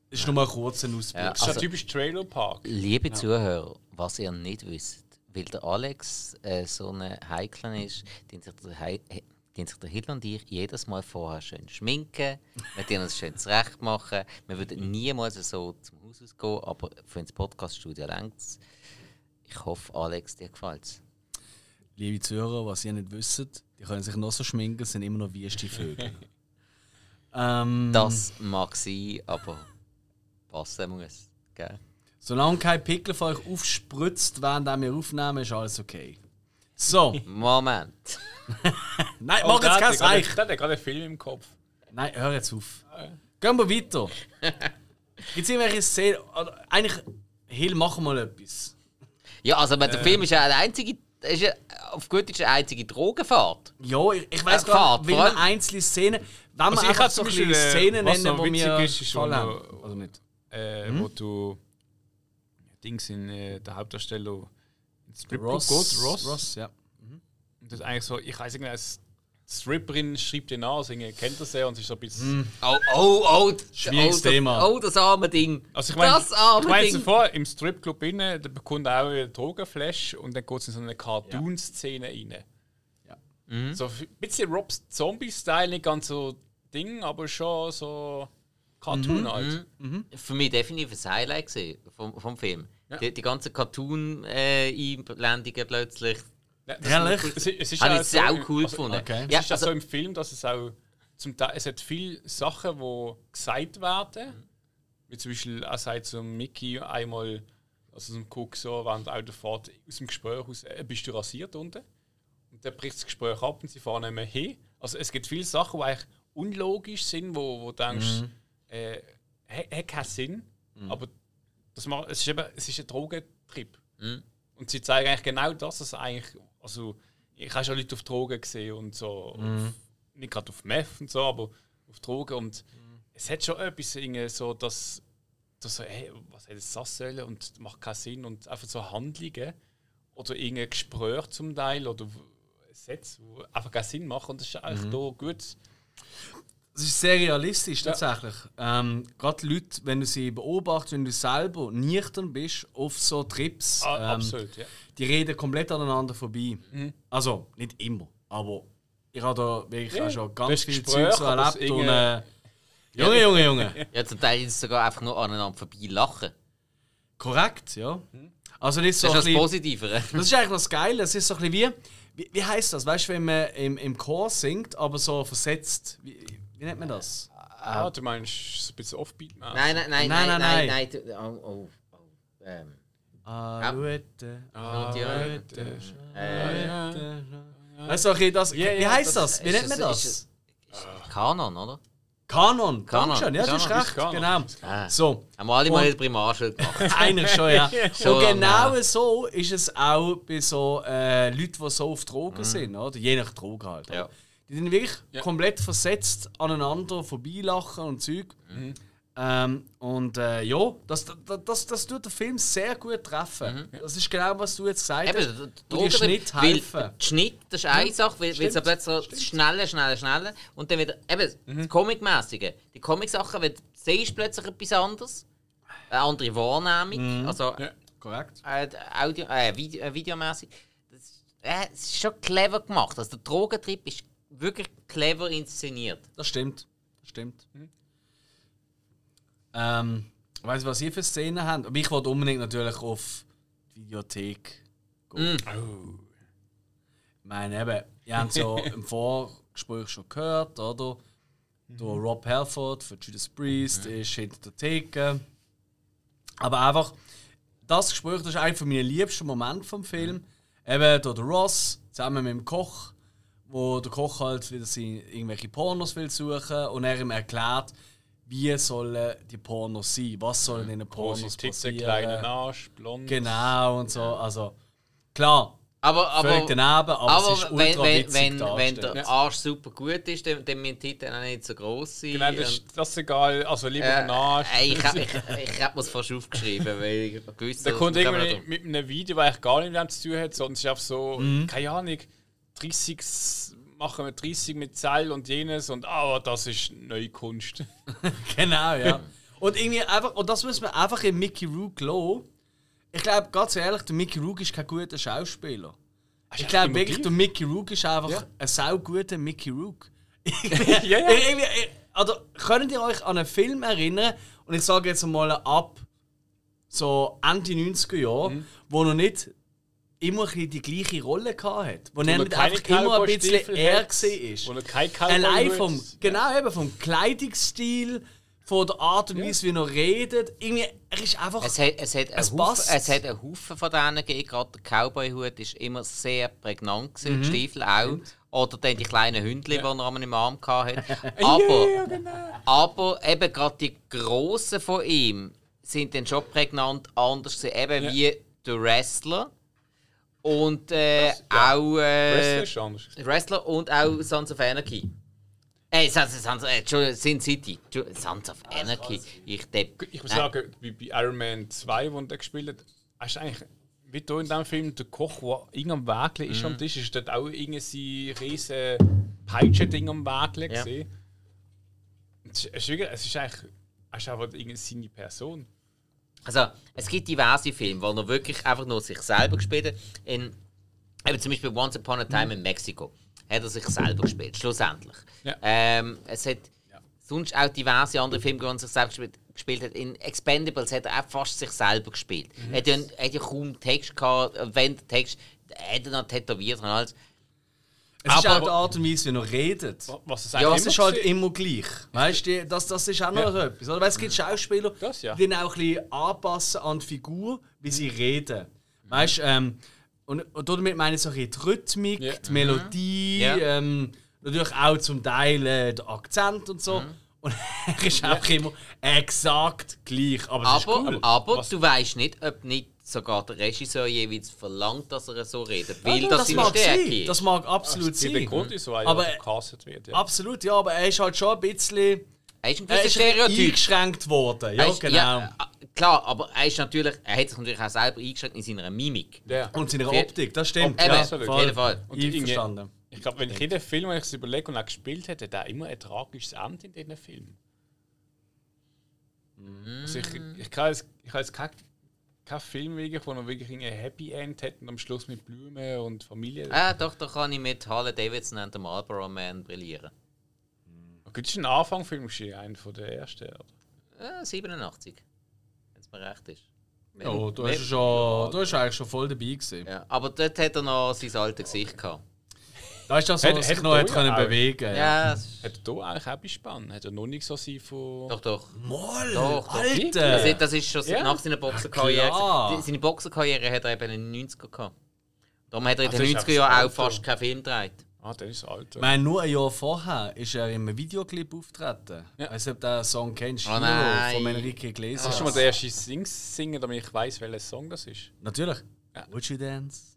ist nur ein kurzer Ausblick.
Ja,
Das ist ja
Also-
typisch Trailer Park.
Liebe Zuhörer, was ihr nicht wisst, weil der Alex äh, so ein Heiklen ist, den sich der, Hei- äh, den sich der Hitler und ich jedes Mal vorher schön schminken, wir denen es schön zurecht machen. Wir würden niemals so zum Haus ausgehen, aber für ins Podcaststudio längt es. Ich hoffe, Alex, dir gefällt's.
Liebe Zuhörer, was ihr nicht wisst, die können sich noch so schminken, sind immer noch wüste Vögel. ähm,
Das mag sein, aber passen muss. Gell?
Solange kein Pickel von euch aufspritzt, während wir aufnehmen, ist alles okay. So,
Moment.
nein,
Oh,
mach
der
jetzt kein Seich.
Der hat gerade einen Film im Kopf.
Nein, hör jetzt auf. Gehen wir weiter. Gibt es irgendwelche Szenen? Eigentlich, Hill, machen wir mal etwas.
Ja, also der
Äh.
Film ist ja eine einzige, ist ja, auf gut ist eine einzige Drogenfahrt.
Ja, ich, ich weiß
Äh,
gar
Fahrt,
nicht, man einzelne Szenen. Wenn
Also
wir
ich
einfach so
äh,
Szenen
was
nennen, die mir
witzig ist, ist
gefallen
schon
Also nicht.
Äh,
Mhm.
Wo du. Dings in äh, der Hauptdarsteller. ins Stripclub
Ross,
geht, Ross.
Ross, ja.
Und das ist eigentlich so, ich weiß nicht, als Stripperin schreibt den an, also kennt das ja und es ist so ein bisschen.
Oh, oh, oh.
Schwieriges
oh, das,
Thema.
Oh, das arme Ding.
Also ich meine,
das arme
ich meine
Ding.
zuvor im Stripclub innen, da bekommt er auch eine Drogenflash und dann geht es in so eine Cartoon-Szene rein.
Ja.
So ein bisschen Robs Zombie-Style, nicht ganz so Ding, aber schon so Cartoon
Mhm.
halt.
Für mich definitiv ein Highlight vom, vom Film.
Ja.
Die, die ganzen Cartoon-Einblendungen plötzlich.
Ja, das-
Ehrlich?
Es, es ist
Habe
auch
ich
so,
cool
also,
gefunden.
okay.
Es
Ja,
ist
also,
so im Film, dass es auch zum Teil, es hat viele Sachen, die gesagt werden. Wie zum Beispiel, er sagt zu Mickey einmal, also zum Cook so, während der Autofahrt aus dem Gespräch aus, äh, bist du rasiert unten? Und dann bricht das Gespräch ab und sie fahren nicht mehr hin. Also es gibt viele Sachen, die eigentlich unlogisch sind, wo, wo du denkst,
Mhm.
äh, hat keinen Sinn, aber das macht, es, ist eben, es ist ein Drogentrip.
Mhm.
Und sie zeigen eigentlich genau das, dass eigentlich, also ich habe schon Leute auf Drogen gesehen und so,
Mhm.
auf, nicht gerade auf Meth und so, aber auf Drogen und es hat schon etwas irgendwie so, dass, dass so, hey, was hätte das sollen und macht keinen Sinn und einfach so Handlungen oder irgendein Gespräch zum Teil oder Sätze, die einfach keinen Sinn machen und das ist eigentlich
Mhm.
da gut.
Es ist sehr realistisch tatsächlich. Ähm, Gerade Leute, wenn du sie beobachtest, wenn du selber nüchtern bist auf so Trips,
Ah,
ähm,
absolut, ja.
die reden komplett aneinander vorbei.
Mhm.
Also, nicht immer, aber ich habe da wirklich
Ja,
auch schon
das
ganz viel Zeug so erlebt. Und, äh, Junge, Junge, Junge.
ja, zum Teil ist es sogar einfach nur aneinander vorbei lachen.
Korrekt, ja. Also nicht so
Das
ein
ist das Positivere.
Das ist eigentlich das Geile. Es ist so ein bisschen wie. Wie, wie heißt das? Weißt du, wenn man im, im Chor singt, aber so versetzt. Wie, wie nennt man das?
Ah, du meinst so ein bisschen offbeat.
Nein, nein, nein,
Nein,
nein,
nein,
nein, nein. du- Oh, oh, oh. Ähm.
Ah,
äh.
Weißt du, okay, das, wie heißt
das?
Wie nennt man das?
Kanon, oder?
Kanon.
Kanon.
Dankeschön. Ja, das ist
Kanon.
recht.
Kanon.
Genau.
Ah.
So.
Haben wir alle mal der Primarschule gemacht.
Eigentlich schon, ja.
Schon
Und genau so ist es auch bei so äh, Leuten, die so auf Drogen sind, oder? Je nach Droge halt.
Mhm. Ja.
Die sind wirklich
Ja.
komplett versetzt aneinander vorbeilachen und Zeug.
Mhm.
Ähm, und äh, ja, das, das, das, das tut den Film sehr gut treffen. Das ist genau, was du jetzt gesagt hast.
Mhm. Eben, der
Und die
Drogen-
Schnitt
weil
helfen.
der Schnitt, das ist eine Sache, weil, weil es plötzlich so schneller, schneller, schneller und dann wieder, eben,
Mhm.
das Comic-mäßige. Die Comic-Sachen, wenn du siehst plötzlich etwas anderes, eine andere Wahrnehmung,
Mhm.
also
Ja.
Korrekt.
äh, Audio, äh, Video, äh, videomäßig. Das, äh, es ist schon clever gemacht. Also der Drogentrip ist wirklich clever inszeniert.
Das stimmt. Das stimmt. Ähm, weißt du, was ihr für Szenen habt? Aber ich wollte unbedingt natürlich auf die Videothek gehen.
Oh.
Ich meine, eben, ihr habt es ja im Vorgespräch schon gehört, oder? Der Rob Halford von Judas Priest ist hinter der Theke. Aber einfach, das Gespräch das ist einer von meinen liebsten Momente vom Film. Eben da der Ross zusammen mit dem Koch, wo der Koch halt wieder seine, irgendwelche Pornos will suchen und er ihm erklärt, wie sollen die Pornos sein, was sollen in den Pornos
Große Titten,
passieren.
kleiner Arsch, blond.
Genau und so. Also klar,
Aber,
völlig
aber,
daneben, aber,
aber
es ist
wenn,
ultra
wenn, wenn, wenn der Arsch super gut ist, dann, dann müssen die Titel auch nicht so groß sein.
Genau, das, ist- das ist egal. Also lieber
Äh,
ein Arsch.
ey, ich habe ich, ich hab mir's fast aufgeschrieben, weil ich gewusst
Der kommt
dass-
irgendwie mit einem Video, das eigentlich gar nicht mit dem zu tun hat, sondern es ist einfach so,
Mhm.
keine Ahnung, 30 s- machen wir 30 mit Zell und jenes und ah, das ist neue Kunst.
Genau, ja. Und irgendwie einfach, und das muss man einfach in Mickey Rook lassen. Ich glaube, ganz ehrlich, der Mickey Rook ist kein guter Schauspieler. Ich glaube wirklich, der Mickey Rook ist einfach
Ja.
ein sauguter Mickey Rook.
ja, ja.
Irgendwie, also, könnt ihr euch an einen Film erinnern, und ich sage jetzt mal ab so Ende 90er Jahre,
Mhm.
wo er nicht immer die gleiche Rolle hatte. Wo er nicht einfach immer ein bisschen er war.
Wo er kein Cowboy
Allein vom, genau, eben vom Kleidungsstil, von der Art und Weise, wie er redet. Irgendwie, er ist einfach.
Es hat, es, hat einen
Es
Haufen,
passt.
es hat einen Haufen von denen gegeben. Gerade der Cowboy-Hut war immer sehr prägnant, gewesen,
Mhm.
die Stiefel auch. Oder dann die kleinen Hündchen, die er im Arm hatte. Aber,
genau.
aber eben gerade die grossen von ihm sind dann schon prägnant anders gewesen. Eben wie der Wrestler. Und äh, auch. Äh,
Wrestler ist anders.
Wrestler und auch Sons of Anarchy. Ey, Sons, Sons, äh, Sin City. Sons of Anarchy. Ich depp.
Ich muss
Nein.
sagen, wie bei Iron Man 2, wo er gespielt hat, hast du eigentlich, wie du in diesem Film, der Koch, der irgendein Wägel ist
Mhm.
am Tisch, ist dort auch irgendein riesen Peitschen-Ding am Wägel
Ja.
gesehen. Es ist, es ist wirklich- es ist eigentlich, es ist einfach irgendeine seine Person.
Also, es gibt diverse Filme, wo er wirklich einfach nur sich selber gespielt hat. In, eben zum Beispiel Once Upon a Time in Mexiko hat er sich selber gespielt, schlussendlich.
Ja.
Ähm, es hat
Ja.
sonst auch diverse andere Filme, wo er sich selber gespielt, gespielt hat. In Expendables hat er auch fast sich selber gespielt.
Mhm.
Er hat ja, er hat ja kaum Text gehabt, wenn der Text, hat er noch tätowiert und alles.
Es ist
aber-
auch die Art und Weise, wie er redet.
Was es
Ja,
Das ist halt immer gleich. Weißt du, das, das ist auch noch
Ja.
etwas. Oder? Weil es gibt Schauspieler,
Das ja.
die auch ein bisschen anpassen an die Figur, wie sie reden. Weißt du, ähm, und, und damit meine ich so ein bisschen die Rhythmik,
Ja.
die Melodie,
Ja.
ähm, natürlich auch zum Teil äh, der Akzent und so. Und er ist auch immer exakt gleich. Aber
Aber,
ist cool.
aber du weißt nicht, ob nicht sogar der Regisseur jeweils verlangt, dass er so redet, weil
Ja,
das,
das
seine
mag
Stärke
sein. Das mag absolut
Es gibt einen
sein.
Grund, wieso er
Aber-
ja gecastet wird. Ja.
Absolut, ja, aber er ist halt schon ein bisschen.
er ist ein
Er bisschen
Stereotyp.
eingeschränkt worden. Ja,
ist-
genau.
ja, äh, klar, aber er ist natürlich, er hat sich natürlich auch selber eingeschränkt in seiner Mimik.
Ja.
Und seine
Auf je-
Optik, das stimmt.
Eben,
ja,
auf jeden Fall.
Und
Einverstanden.
Ich glaube, wenn ich jeden Film, wenn ich es überlege und auch gespielt hätte, hat er immer ein tragisches Ende in diesen Filmen. Also ich, ich kann jetzt, ich kann jetzt keinen kein Film, wirklich, wo er wirklich ein Happy End hat und am Schluss mit Blumen und Familie.
Ah, doch, da kann ich mit Harley Davidson und dem Marlboro Man brillieren.
Gibt es einen Anfangfilm, geschehen, einen von der ersten? Oder?
Äh, 87. Wenn es mir recht ist.
Ja, du hast, ja schon, du hast eigentlich schon voll dabei gewesen.
Ja, aber dort hat er noch sein altes Gesicht gehabt.
Da ist das, er sich
hat
noch
er
hat
ja
können
auch.
bewegen ja.
Hat er da eigentlich auch Spann? Hat er noch nicht so sein von.
doch, doch.
Moll,
Doch, doch.
Alter!
Das ist, das ist schon
Ja.
nach seiner Boxerkarriere. Seine Boxerkarriere hat er eben in den 90er gehabt. Darum hat er in
Ach,
den
das ist
90er Jahren auch fast keinen Film gedreht.
Ah, der ist alt.
Ich meine, nur ein Jahr vorher ist er in einem Videoclip auftreten.
Ja.
Weißt du, ob du den Song kennst?
Oh
Hero
nein.
von Enrique Iglesias.
Hast du mal den ersten Sings singen, damit ich weiß, welcher Song das ist?
Natürlich.
Ja.
Would you dance?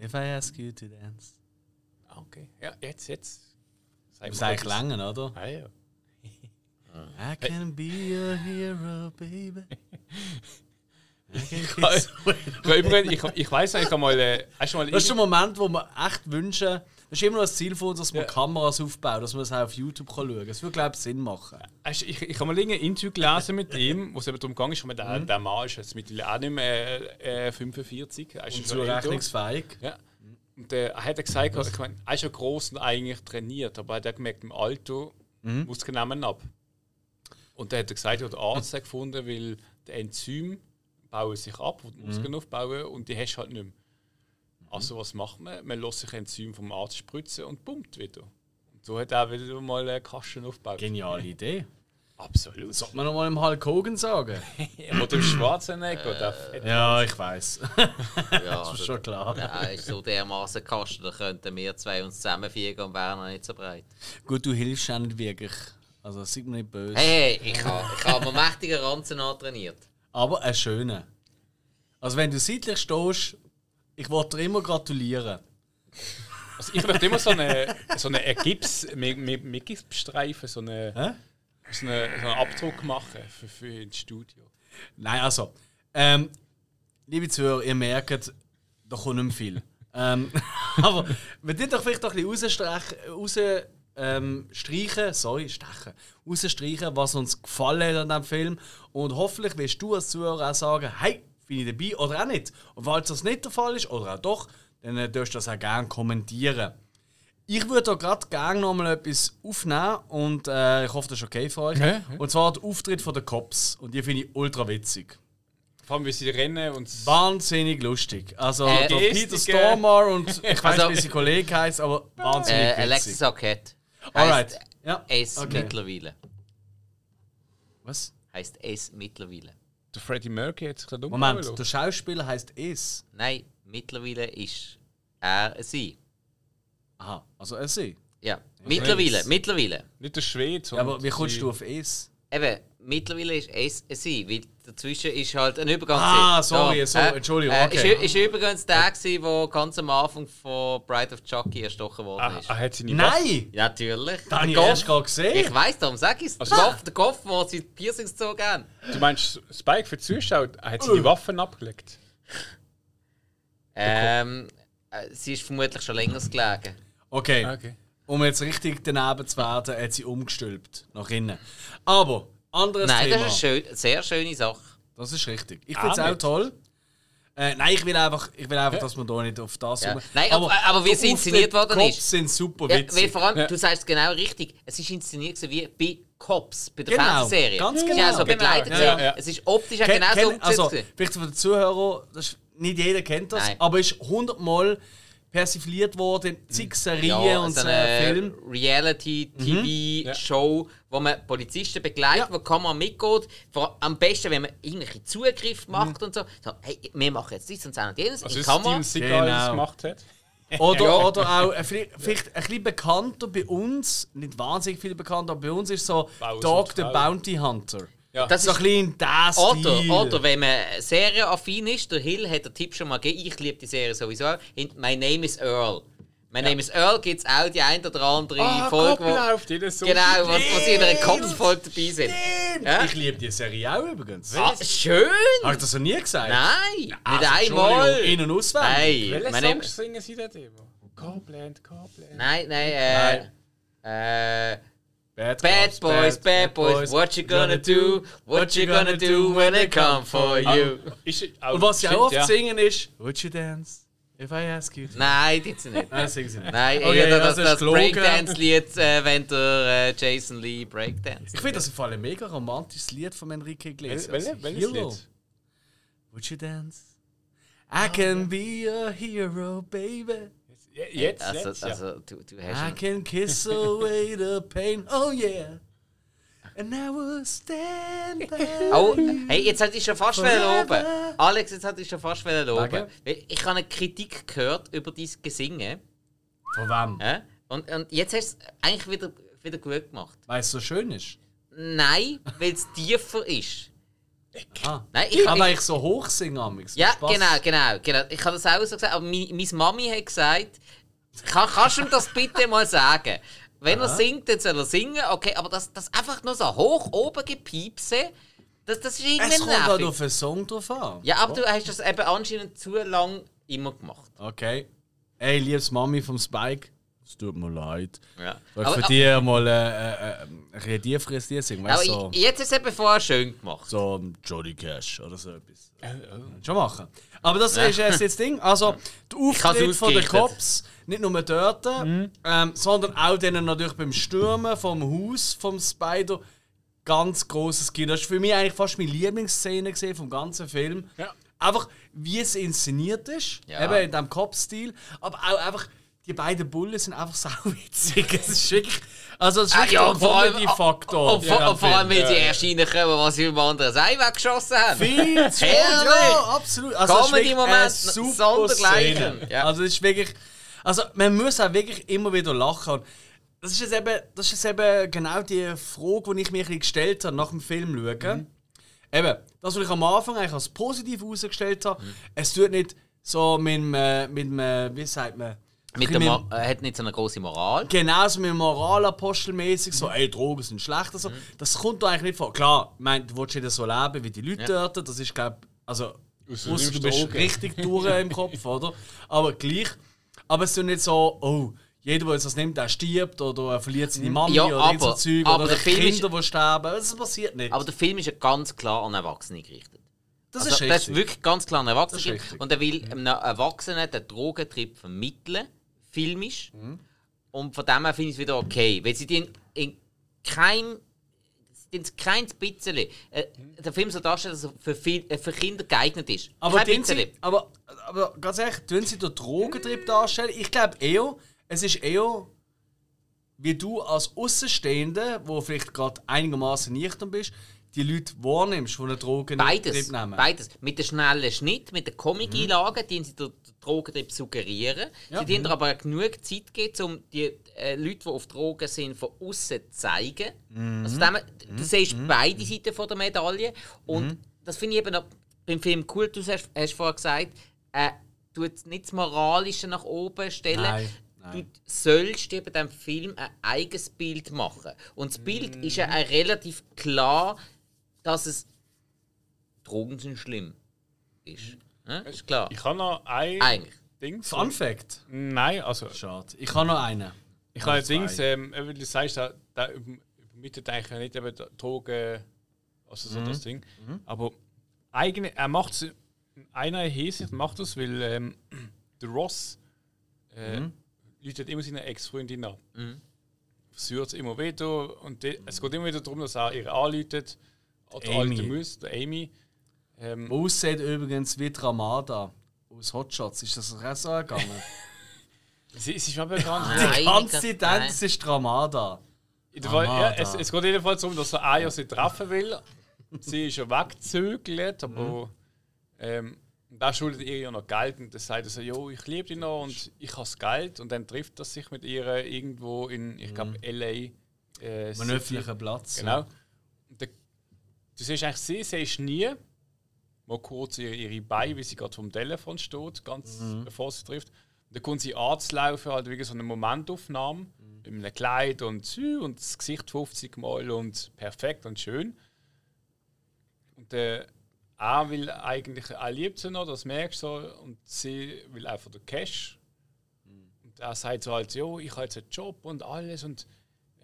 If I ask you to dance.
Okay. Ja, jetzt, jetzt. Sag
Das ist eigentlich länger, oder?
Ah, ja.
I can be your hero, baby.
Ich, ich, ich, ich weiß nicht, ich habe mal. Äh, hast mal
Das ist der Moment, wo wir echt wünschen, das ist immer noch das Ziel uns, dass wir
Ja.
Kameras aufbauen, dass wir das auch auf YouTube schauen können. Das würde, glaube ich, Sinn machen.
Du- ich, ich habe mal ein Interview gelesen mit ihm, wo es eben darum ging, ist, der,
Mhm.
der Mann ist jetzt mittlerweile auch nicht mehr äh, 45. Er ist
Und zurechnungsfähig.
Ja. Und äh, er hat gesagt, ich meine, er ist ja groß und eigentlich trainiert, aber er hat gemerkt, im Alter
Mhm.
Muskeln nehmen ab. Und dann hat er gesagt, ja, der Arzt hat gefunden, weil die Enzyme bauen sich ab, die die
Mhm.
Muskeln aufbauen und die hast du halt nicht mehr. Also was macht man? Man lässt sich Enzym vom Arzt spritzen und pumpt wieder. Und so hat er wieder mal Kasten aufgebaut.
Geniale Idee.
Absolut.
Sollte man noch mal im Hulk Hogan sagen?
Oder im Schwarzenegger. Fett-
ja, ich weiß.
Ja,
das ist schon klar.
Ja, ist so dermaßen Kasten, da könnten wir zwei uns zusammenfügen und wären noch nicht so breit.
Gut, du hilfst auch nicht wirklich. Also, sei mir nicht böse.
Hey, hey, ich habe ich hab mir mächtige Ranzen antrainiert.
Aber ein schöner. Also, wenn du seitlich stehst, ich wollte dir immer gratulieren.
Also ich möchte immer so eine, so eine Gips, mit, mit, mit Gipsstreifen, so eine,
Hä?
So eine, so einen Abdruck machen für, für ins Studio.
Nein, also. Ähm, liebe Zuhörer, ihr merkt, da kommt nicht mehr viel. ähm, aber wir tun doch vielleicht doch ein bisschen rausstreichen, raus, ähm, streichen, sorry, stechen, rausstreichen, was uns gefallen hat an diesem Film. Und hoffentlich wirst du als Zuhörer auch sagen, hey, bin ich dabei oder auch nicht. Und falls das nicht der Fall ist, oder auch doch, dann äh, darfst du das auch gerne kommentieren. Ich würde da gerade gerne noch mal etwas aufnehmen und äh, ich hoffe, das ist okay für euch.
Ja, ja.
Und zwar der Auftritt von den Cops. Und die finde ich ultra witzig.
Vor allem, wie sie rennen und
Wahnsinnig lustig. Also
Äh,
der Peter Stormare und ich weiß
Also-
nicht, wie sein Kollege heißt, aber wahnsinnig
Äh,
witzig.
Alexis Arquette.
Alright. Ja.
Es
Okay.
mittlerweile.
Was?
Heißt es mittlerweile.
Der Freddie Mercury hat sich da dumm
Moment, der Schauspieler heißt Es.
Nein, mittlerweile ist er sie.
Aha, also er sie.
Ja, mittlerweile,
es.
mittlerweile.
Nicht der Schwede,
Ja,
sondern
aber wie kommst
sie-
du auf Es?
Eben, mittlerweile ist es ein sie, weil dazwischen ist halt ein Übergang.
Ah,
gewesen.
sorry, so, Entschuldigung,
Äh,
okay.
Ist, ist übrigens der, gewesen, der ganz am Anfang von Bride of Chucky erstochen worden
Ah,
ist.
ah, hat sie nicht?
Nein!
Ja, natürlich.
Da habe ich
Der Goff-
erst gerade gesehen.
Ich weiss, darum sag ich es.
Also-
der Kopf, der Kopf, wo sie die Piercings gezogen haben.
Du meinst, Spike für die Zuschauer, hat sie die Waffen abgelegt?
Ähm, äh, sie ist vermutlich schon länger gelegen.
Okay.
Okay.
Um jetzt richtig daneben zu werden, hat sie umgestülpt. Nach innen. Aber, anderes
Nein,
Thema.
das ist eine, schön, sehr schöne Sache.
Das ist richtig. Ich finde es
Ah,
auch toll. Äh, nein, ich will einfach, ich will einfach dass wir da nicht auf das
Ja.
rum-
Nein, aber- aber wie
der
es inszeniert worden
Cops
ist.
sind super
Ja, weil
witzig.
vor allem,
Ja.
du sagst es genau richtig, es ist inszeniert gewesen wie bei Cops, bei der
Genau,
Fernsehserie.
ganz
Es ist
genau.
also begleitet.
Genau,
gewesen.
ja, ja.
Es ist optisch auch
Ken-
genau so
also, vielleicht für den Zuhörer, das ist, nicht jeder kennt das,
Nein.
aber ist hundertmal persifliert worden in zig Serien
ja,
und
so eine
Filmen.
Reality-TV-Show, wo man Polizisten begleitet,
Ja.
wo die Kamera mitgeht. Vor, am besten, wenn man irgendwelche Zugriff macht und so. so. Hey, wir machen jetzt dies und das und jenes.
Also
in
ist
Kamera.
Steven Seagal
Genau.
gemacht hat?
Oder,
Ja.
oder auch, äh, vielleicht, vielleicht ein bisschen bekannter bei uns, nicht wahnsinnig viel bekannter, aber bei uns ist so
Bowser
Dog the. Bounty Hunter.
Ja.
Das
So ein bisschen das
Oder,
Stil.
oder wenn man serienaffin ist, der Hill hat den Tipp schon mal gegeben, ich liebe die Serie sowieso. In My Name is Earl. My Name is Earl gibt es auch die ein oder andere
Ah,
Folge, wo,
läuft jeder so.
genau, wo sie in einer Kopffolge dabei sind. Ja?
Ich liebe die Serie auch übrigens.
Ah, schön!
Habe ich das noch nie gesagt?
Nein,
Also,
nicht einmal!
In- und auswendig.
Nein,
Welche Songs singen sie dort immer? Copland, Copland.
nein, nein, äh, äh,
Bad,
Bad Boys, Bad Boys, what you gonna do? What you gonna do when they come for you?
Und was sie auch oft
ja.
singen ist, Would you dance if I ask you to?
Nein, die sind nicht.
Nein, singen sie nicht.
Nein,
Okay,
eher das,
das ist
das. Breakdance-Lied, äh, wenn der äh, Jason Lee Breakdance.
Ich finde das im Fall ein mega romantisches Lied von Enrique Iglesias.
Wel- wel- Welches
Hero.
Lied?
Would you dance? I can be a hero, baby.
Ja, Jetzt,
also,
jetzt, ja.
also du, du
I
hast ihn.
can kiss away the pain. Oh yeah. And I will stand by
Oh, hey, jetzt hat ich schon fast wollen loben. Alex, jetzt hat ich schon fast.
Wegen?
Weil Ich habe eine Kritik gehört über dein Gesingen.
Von wem?
Ja? Und, und jetzt hast du es eigentlich wieder, wieder gut gemacht.
Weil es so schön ist.
Nein, weil es tiefer ist.
Ah.
Nein, ich,
Aber
ich,
ich so hoch singe amix.
ja,
Spaß.
genau, genau, genau. Ich habe das auch so gesagt, aber meine Mami hat gesagt, kann, kannst du ihm das bitte mal sagen? Wenn er singt, dann soll er singen, okay, aber das, das einfach nur so hoch oben gepiepse, das, das ist irgendwie
Es kommt halt
nervig.
auf einen Song drauf an.
Ja, aber du hast das eben anscheinend zu lang immer gemacht.
Okay. Ey, liebes Mami vom Spike, es tut mir leid.
Ja. Aber,
für dich mal äh, äh, äh, singen?
aber
Weißt du, so,
jetzt ist es eben vorher schön gemacht.
so ein Johnny Cash oder so etwas. Schon machen. Aber das ist erst jetzt das Ding. Also, der
hab's
Auftritt von den. Cops, nicht nur dort, ähm, sondern auch denen natürlich beim Stürmen vom Haus vom Spider. Ganz großes Kino. Das war für mich eigentlich fast meine Lieblingsszene gesehen vom ganzen Film.
Ja.
Einfach, wie es inszeniert ist,
Ja.
eben in diesem Cop-Stil, aber auch einfach, die beiden Bullen sind einfach sauwitzig. Es ist wirklich, also es ist
Ah,
wirklich
ja,
der
und vor allem-
Comedy-Faktor.
Und vor, und vor allem, weil sie erst reinkommen, was sie im anderen Seil weggeschossen haben.
viel zu ja, absolut. Also
Comedy-Moment
eine super
sondergleichen. Ja.
Also es ist wirklich, also man muss auch wirklich immer wieder lachen. Das ist jetzt eben, das ist jetzt eben genau die Frage, die ich mir ein bisschen gestellt habe nach dem Film schauen.
Mhm.
Eben, das, was ich am Anfang eigentlich als positiv herausgestellt habe,
Mhm.
es tut nicht so mit dem, äh, mit dem äh, wie sagt man,
Mit der er hat nicht so eine große Moral.
Genau, so mit dem Moralapostelmäßig,
Mhm.
so, ey, Drogen sind schlecht oder so. Das kommt da eigentlich nicht vor. Klar, ich meine, du willst nicht so leben wie die Leute
Ja.
dort, das ist, glaube also,
Ausser du
ausser du bist
Drogen.
richtig durch im Kopf, oder? Aber gleich. Aber es ist nicht so, oh, jeder, der das nimmt, der stirbt oder er verliert seine Mami
Ja,
oder
aber-
so Zeug
aber
oder
der
Kinder, die sterben. Das passiert nicht.
Aber der Film ist ja ganz klar an Erwachsene gerichtet.
das
Also,
ist
das ist wirklich ganz klar an Erwachsene. Und er will einem Erwachsenen den Drogentrip vermitteln, filmisch.
Mhm.
Und von dem her finde ich es wieder okay. Weil sie den in keinem kein bisschen. Äh, der Film soll darstellen, dass er für, viel, äh, für Kinder geeignet ist.
Aber,
kein
sie, aber, aber ganz ehrlich, tun sie den Drogentrip darstellen? Ich glaube eher, es ist eher, wie du als Außenstehende, wo vielleicht gerade einigermaßen nüchtern bist, die Leute wahrnimmst, die eine Drogen
Beides, beides. Mit dem schnellen Schnitt, mit den Comic-Einlagen, die sie den Drogentrip suggerieren.
Ja.
Sie denen aber genug Zeit geben, um die äh, Leute, die auf Drogen sind, von außen zu zeigen. Also dem, du siehst beide Seiten von der Medaille. Und das finde ich eben auch beim Film cool. Du hast, hast vorhin gesagt, äh, du nicht das Moralische nach oben stellen.
Nein,
Du sollst bei diesem Film ein eigenes Bild machen. Und das Bild ist ja auch relativ klar, dass es Drogen sind schlimm ist. Ja, ist klar.
Ich habe noch ein
Eigentlich.
Ding.
Fun Fact.
Nein, also
Schade. Ich habe noch einen.
ich habe ein. Ding, ähm, du sagst, da, da über- übermittelt eigentlich nicht eben Drogen, also so das Ding. Aber eigene, er macht es in einer Hinsicht macht das, weil ähm, der Ross äh, läutet immer seine Ex-Freundin an.
Mhm.
Versucht es immer wieder und de, es geht immer wieder darum, dass er ihr anläutet. Die
Amy.
alte Mus, der Amy. Ähm,
Aussieht übrigens wie Ramada aus Hotshots. Ist das auch so gegangen?
sie, sie ist aber nicht.
Nein,
Die ganze es ist Ramada.
In der Fall, ja,
Ramada.
es, es geht jedenfalls darum, dass er Aya sie treffen will. sie ist ja weggezögert, aber ähm, da schuldet ihr ja noch Geld und dann sagt er so, jo, ich liebe dich noch und ich habe das Geld und dann trifft er sich mit ihr irgendwo in, ich glaube, L.A. Äh,
Ein
City.
öffentlicher Platz.
Genau. Du siehst eigentlich sie, siehst nie, mal kurz ihre, ihre Beine, wie sie gerade vom Telefon steht, ganz bevor sie trifft. Und dann kommt sie anzulaufen, halt wie so eine Momentaufnahme, mit einem Kleid und, so und das Gesicht 50 Mal und perfekt und schön. Und äh, er will eigentlich, er liebt sie noch, das merkst du so, und sie will einfach den Cash. Und er sagt so halt, jo, ich habe jetzt einen Job und alles und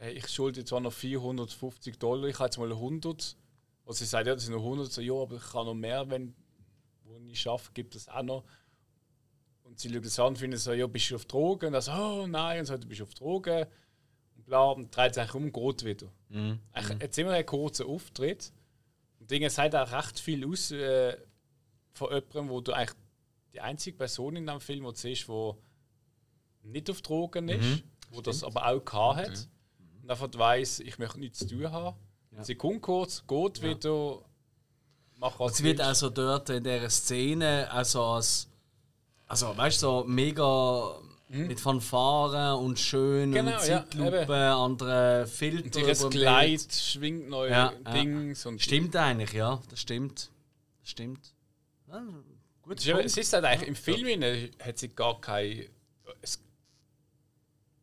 äh, ich schulde zwar noch 450 Dollar, ich habe jetzt mal 100. Und sie sagt, ja, das sind noch 100, so, ja, aber ich kann noch mehr, wenn wo ich schaffe, gibt es auch noch. Und sie schaut es an und findet so, ja, bist du auf Drogen? Und er so, oh nein, und so, du bist auf Drogen. Und bla, und dreht sich um geht wieder. Eigentlich, Jetzt immer einen kurzen Auftritt. Und Dinge sagt auch recht viel aus äh, von jemandem, wo du eigentlich die einzige Person in dem Film, die du siehst, die nicht auf Drogen ist, wo das aber auch gehabt hat. Und einfach weiss, ich möchte nichts zu tun haben. Sie kommt kurz, geht wieder, macht was
sie wird
willst.
also dort in dieser Szene also als. Also, weißt du, so mega mit Fanfaren und schön
Mhm. Genau, ja,
Zeitlupe,
eben.
andere Filter.
Und
dem
Kleid schwingt neue
Ja, ja.
Dings. Und
Stimmt eigentlich, ja, das stimmt. Das stimmt. Ja, gut.
Es ist, es halt eigentlich, im Film innen hat sie gar kein. Es,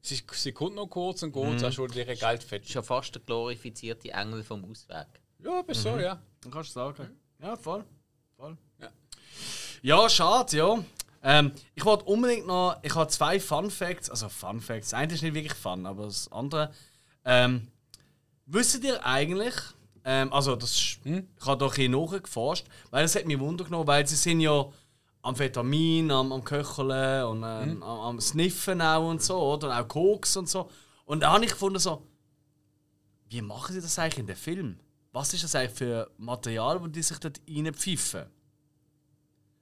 sie, sie kommt noch kurz und geht,
Mhm.
mhm. schon ihre Geld fett.
Schon fast der glorifizierte Engel vom Ausweg.
Ja, aber so, ja.
Dann kannst du sagen. Ja, voll. voll.
Ja.
Ja, schade, ja. Ähm, ich wollte unbedingt noch. Ich habe zwei Fun Facts. Also Fun Facts. Das eine ist nicht wirklich Fun, aber das andere. Ähm, wisst ihr eigentlich. Ähm, also, das ist, ich habe doch hier nachgeforscht, weil das hat mich Wunder genommen, weil sie sind ja Amphetamin, am, am Köcheln und ähm, am, am Sniffen auch und so, oder? Und auch Koks und so. Und da habe ich gefunden, so, wie machen sie das eigentlich in den Film? Was ist das eigentlich für Material, das die sich dort reinpfeifen?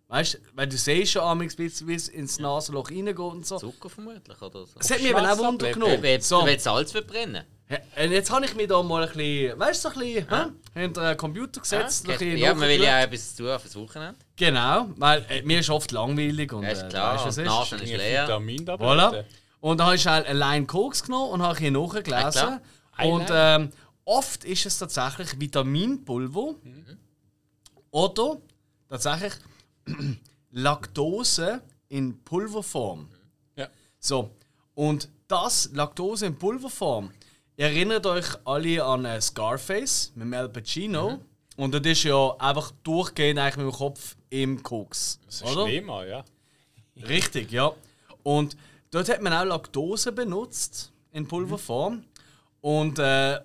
Weißt du, weil du siehst schon amigs, wie es wie es ins Nasenloch reingeht und so.
Zucker vermutlich oder so.
Das hat mich eben auch Wunder genommen.
Wenn
So,
wenn Salz verbrennen.
ja, und jetzt habe ich mich da mal ein bisschen, weißt du, so ein bisschen hä? hinter einen Computer gesetzt. ein bisschen
Ja, man will ja auch etwas tun auf das Wochenende.
Genau, weil äh, mir ist oft langweilig und
Ja,
äh,
ist
du
klar.
weißt,
Und
was
die
ist.
Nase ist leer.
Vitamin dabei.
Voilà. Und dann habe ich halt allein Koks genommen und habe hier nachgelesen.
klar.
und ähm, oft ist es tatsächlich Vitaminpulver oder tatsächlich Laktose in Pulverform.
Ja.
So, und das Laktose in Pulverform, erinnert euch alle an äh, Scarface mit Al Pacino. Und das ist ja einfach durchgehend eigentlich mit dem Kopf im Koks.
Das ist
oder?
schlimmer, ja.
Richtig, ja. Und dort hat man auch Laktose benutzt in Pulverform. Und äh,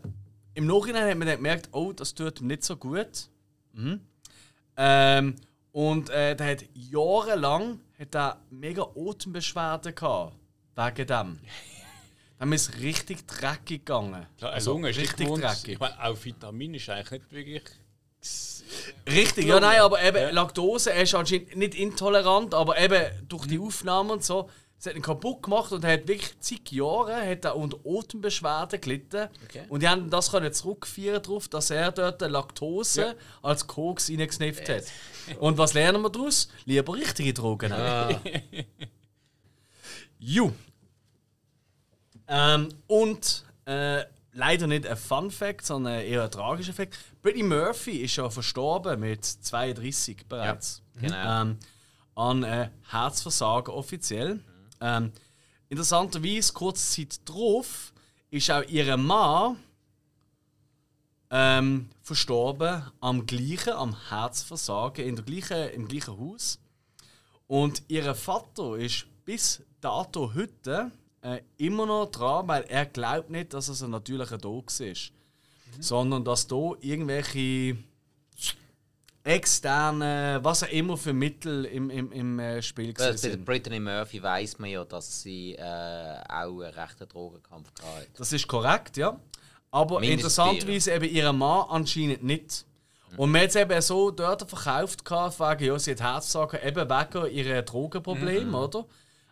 im Nachhinein hat man dann gemerkt, oh, das tut ihm nicht so gut. Mhm. Ähm, und äh, der hat jahrelang hat er mega Atembeschwerden gehabt. Wegen dem. Dann ist es richtig dreckig gegangen.
Klar,
Also,
Lunge ist
richtig
gewohnt.
dreckig.
Ich meine, auch Vitamin ist eigentlich nicht wirklich.
Richtig, ja, nein, aber eben Laktose, er ist anscheinend nicht intolerant, aber eben durch die Aufnahme und so Sie hat ihn kaputt gemacht und er hat wirklich zig Jahre hat er unter Atembeschwerden gelitten.
Okay.
Und die haben das können zurückführen darauf, dass er dort Laktose als Koks reingesnifft hat. Und was lernen wir daraus? Lieber richtige Drogen nehmen.
Ah,
Ju. Ähm, und äh, leider nicht ein Fun Fact, sondern eher ein tragischer Fact. Brittany Murphy ist ja verstorben mit 32 bereits.
genau.
Ähm, an äh, Herzversagen offiziell. Ähm, interessanterweise, kurze Zeit darauf, ist auch ihr Mann ähm, verstorben am gleichen, am Herzversagen, in der gleichen, im gleichen Haus. Und ihr Vater ist bis dato heute äh, immer noch dran, weil er glaubt nicht, dass es ein natürlicher Tod war. Sondern dass da irgendwelche externe, was auch immer für Mittel im, im, im äh, Spiel
Bei der
sind.
Brittany Murphy weiß man ja, dass sie äh, auch einen rechten Drogenkampf hatte.
Das ist korrekt, ja. Aber interessanterweise eben ihr Mann anscheinend nicht. Und man hat es eben so dort verkauft, gehabt, wegen, ja, sie hat Herzsagen, eben wegen ihren Drogenproblemen, oder?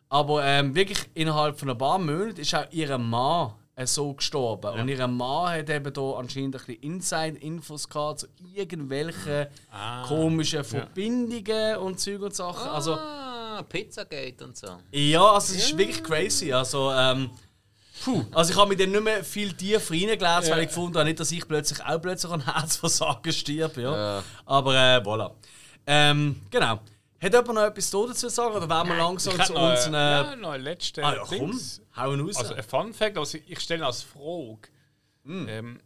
Aber ähm, wirklich innerhalb von ein paar Monaten ist auch ihr Mann äh, so gestorben. Und ihr Mann hat eben da anscheinend ein bisschen Inside-Infos gehabt zu irgendwelchen komischen Verbindungen und Zeug und Sachen. Also,
ah, Pizzagate und so.
ja, also es ist wirklich crazy. Also, ähm, puh. Also ich habe mich dann nicht mehr viel tiefer reingelesen, weil ich gefunden habe, nicht, dass ich plötzlich auch plötzlich an Herzversagen stirb. Ja.
Ja.
Aber äh, voilà. Ähm, genau. Hat jemand noch etwas dazu zu sagen? Oder wären wir langsam
Ich
zu unseren...
ja,
Äh,
noch ein letztes
ah ja, komm, hauen raus.
Also ein Fun Fact, also ich stelle als Frage.
Hm.
Ähm,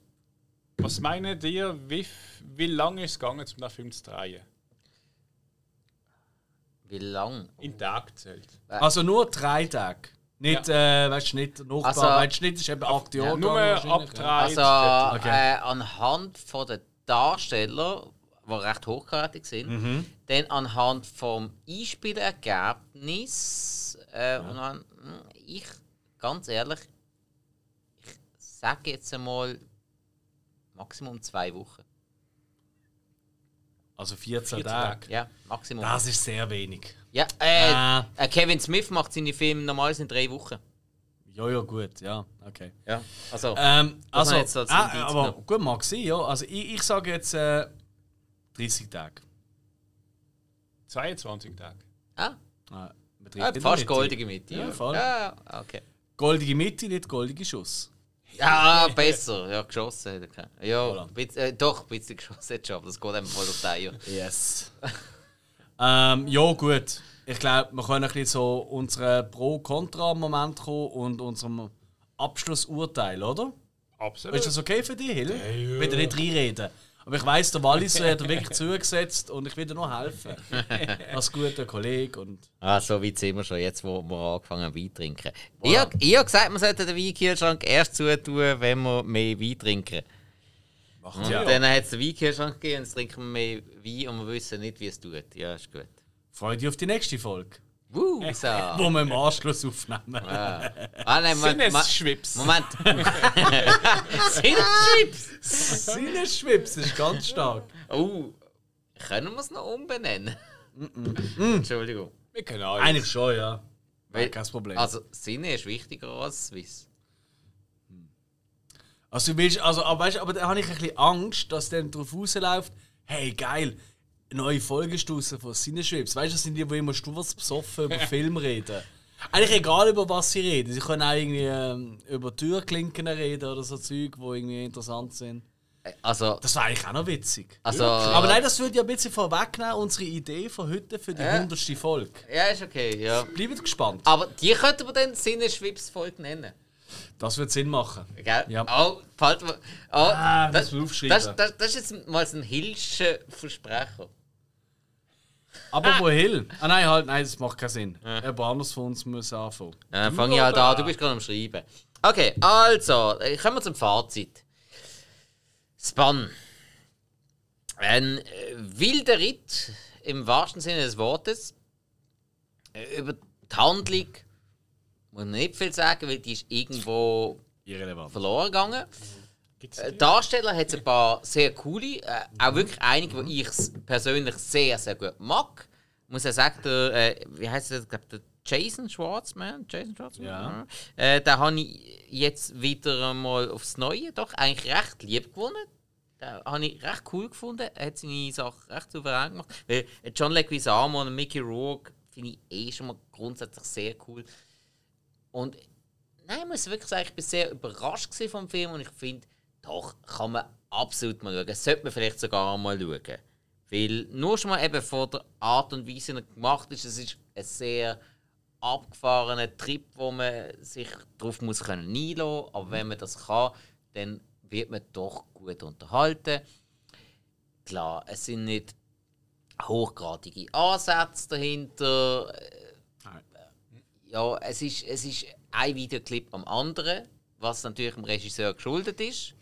was meinen ihr, wie, wie lange ist es gegangen, um den Film zu drehen?
Wie lang?
In Tag zählt.
also nur drei Tage. Nicht, äh, weißt du, nicht noch
Also-
weißt du, nicht, ist eben acht Jahre
Nur ab drei.
ja.
Also
fertig.
Okay.
äh, anhand von der Darsteller, die recht hochkarätig sind,
Mhm.
dann anhand vom Einspielergebnis äh, und dann, hm, ich, ganz ehrlich, ich sage jetzt einmal Maximum zwei Wochen.
Also 14
14
Tage.
Tage.
Ja, Maximum.
Das ist sehr wenig.
Ja, äh,
Ah.
äh, Kevin Smith macht seine Filme normalerweise in drei Wochen.
Ja, ja, gut, ja, okay.
Ja, also.
Ähm, also,
jetzt als Indiz
aber
genommen.
gut, mag sein, ja. Also ich, ich sage jetzt äh, 30 Tage.
22 Tage.
ah,
Ah, man trifft
ah, fast
Mitte.
goldige Mitte.
Ja, voll.
Ja, okay.
Goldige Mitte, nicht goldige Schuss.
Ja, besser. Ja, geschossen hat er keinen. Ja,
Voilà.
bitz, äh, doch, ein bisschen geschossen hat schon, aber das geht einfach voll durch die Eier.
Yes. ähm, ja, gut. Ich glaube, wir können ein bisschen so unseren Pro-Kontra-Moment kommen und unserem Abschlussurteil, oder?
Absolut.
Ist das okay für dich, Hill?
Ja, ja.
Ich will dir nicht reinreden. Aber ich weiss, der Wallis hat dir wirklich zugesetzt und ich will dir nur helfen. Als guter Kollege und...
Ah, so weit sind wir schon, jetzt wo wir angefangen haben, Wein zu trinken. Ich habe ich hab gesagt, man sollte den Weinkühlschrank erst zutun, wenn wir mehr Wein trinken. Und
Ja.
dann hat es den Weinkühlschrank gegeben und jetzt trinken wir mehr Wein und wir wissen nicht, wie es tut. Ja, ist gut.
Freue dich auf die nächste Folge,
Wuh, so.
wo wir im Anschluss aufnehmen.
Ah, ah nein,
Sinnesschwips.
Moment. Sinneschips?
Sinnesschwips ist ganz stark.
Oh, können wir es noch umbenennen? Entschuldigung.
Wir können alles.
Eigentlich schon, ja.
Weil-
Kein Problem.
Also, Sinne ist wichtiger als Swiss.
Also du willst, also, aber, weißt, aber da habe ich ein bisschen Angst, dass dann darauf rausläuft, hey geil, neue Folge draussen von Sinneschwips. Weißt du, das sind die, die immer sturzbesoffen über Film reden. Eigentlich egal über was sie reden. Sie können auch irgendwie ähm, über Türklinken reden oder so Zeug, die irgendwie interessant sind.
Äh, Also,
Das wäre eigentlich auch noch witzig.
also
Aber nein, das würde ja ein bisschen vorwegnehmen, unsere Idee von heute für die
Ja.
100. Folge.
Ja, ist okay, ja.
Bleibt gespannt.
Aber die könnten wir dann Sinneschwips-Folge nennen.
Das wird Sinn machen.
Gell?
Ja.
Oh, fällt. Oh,
Ah,
das, das, das, das ist jetzt mal so ein Hilscher Versprecher.
Aber wo Hill? Ah nein, halt, nein, das macht keinen Sinn. Jemand anders von uns muss anfangen.
Ja, Dann fange ich halt an, du bist gerade am Schreiben. Okay, also, kommen wir zum Fazit. Span. Ein äh, wilder Ritt im wahrsten Sinne des Wortes. Äh, Über die Handlung muss man nicht viel sagen, weil die ist irgendwo
Irrelevant.
verloren gegangen. Äh? Darsteller hat es ein paar sehr coole, äh, auch wirklich einige, die ich persönlich sehr, sehr gut mag. Ich muss ja sagen, der, äh, wie heißt der, ich glaube, der Jason Schwartzman. Jason Schwartzman?
Ja.
Äh, den habe ich jetzt wieder mal aufs Neue doch eigentlich recht lieb gewonnen. Den habe ich recht cool gefunden. Er hat seine Sache recht souverän gemacht. Weil John Leguizamo und Mickey Rourke finde ich eh schon mal grundsätzlich sehr cool. Und nein, ich muss wirklich sagen, ich bin sehr überrascht vom Film und ich finde, doch, kann man absolut mal schauen. Sollte man vielleicht sogar mal schauen. Weil nur schon mal eben von der Art und Weise, wie er gemacht ist, es ist ein sehr abgefahrener Trip, wo man sich darauf muss können einlassen Aber wenn man das kann, dann wird man doch gut unterhalten. Klar, es sind nicht hochgradige Ansätze dahinter. Ja, es ist, es ist ein Videoclip am anderen, was natürlich dem Regisseur geschuldet ist.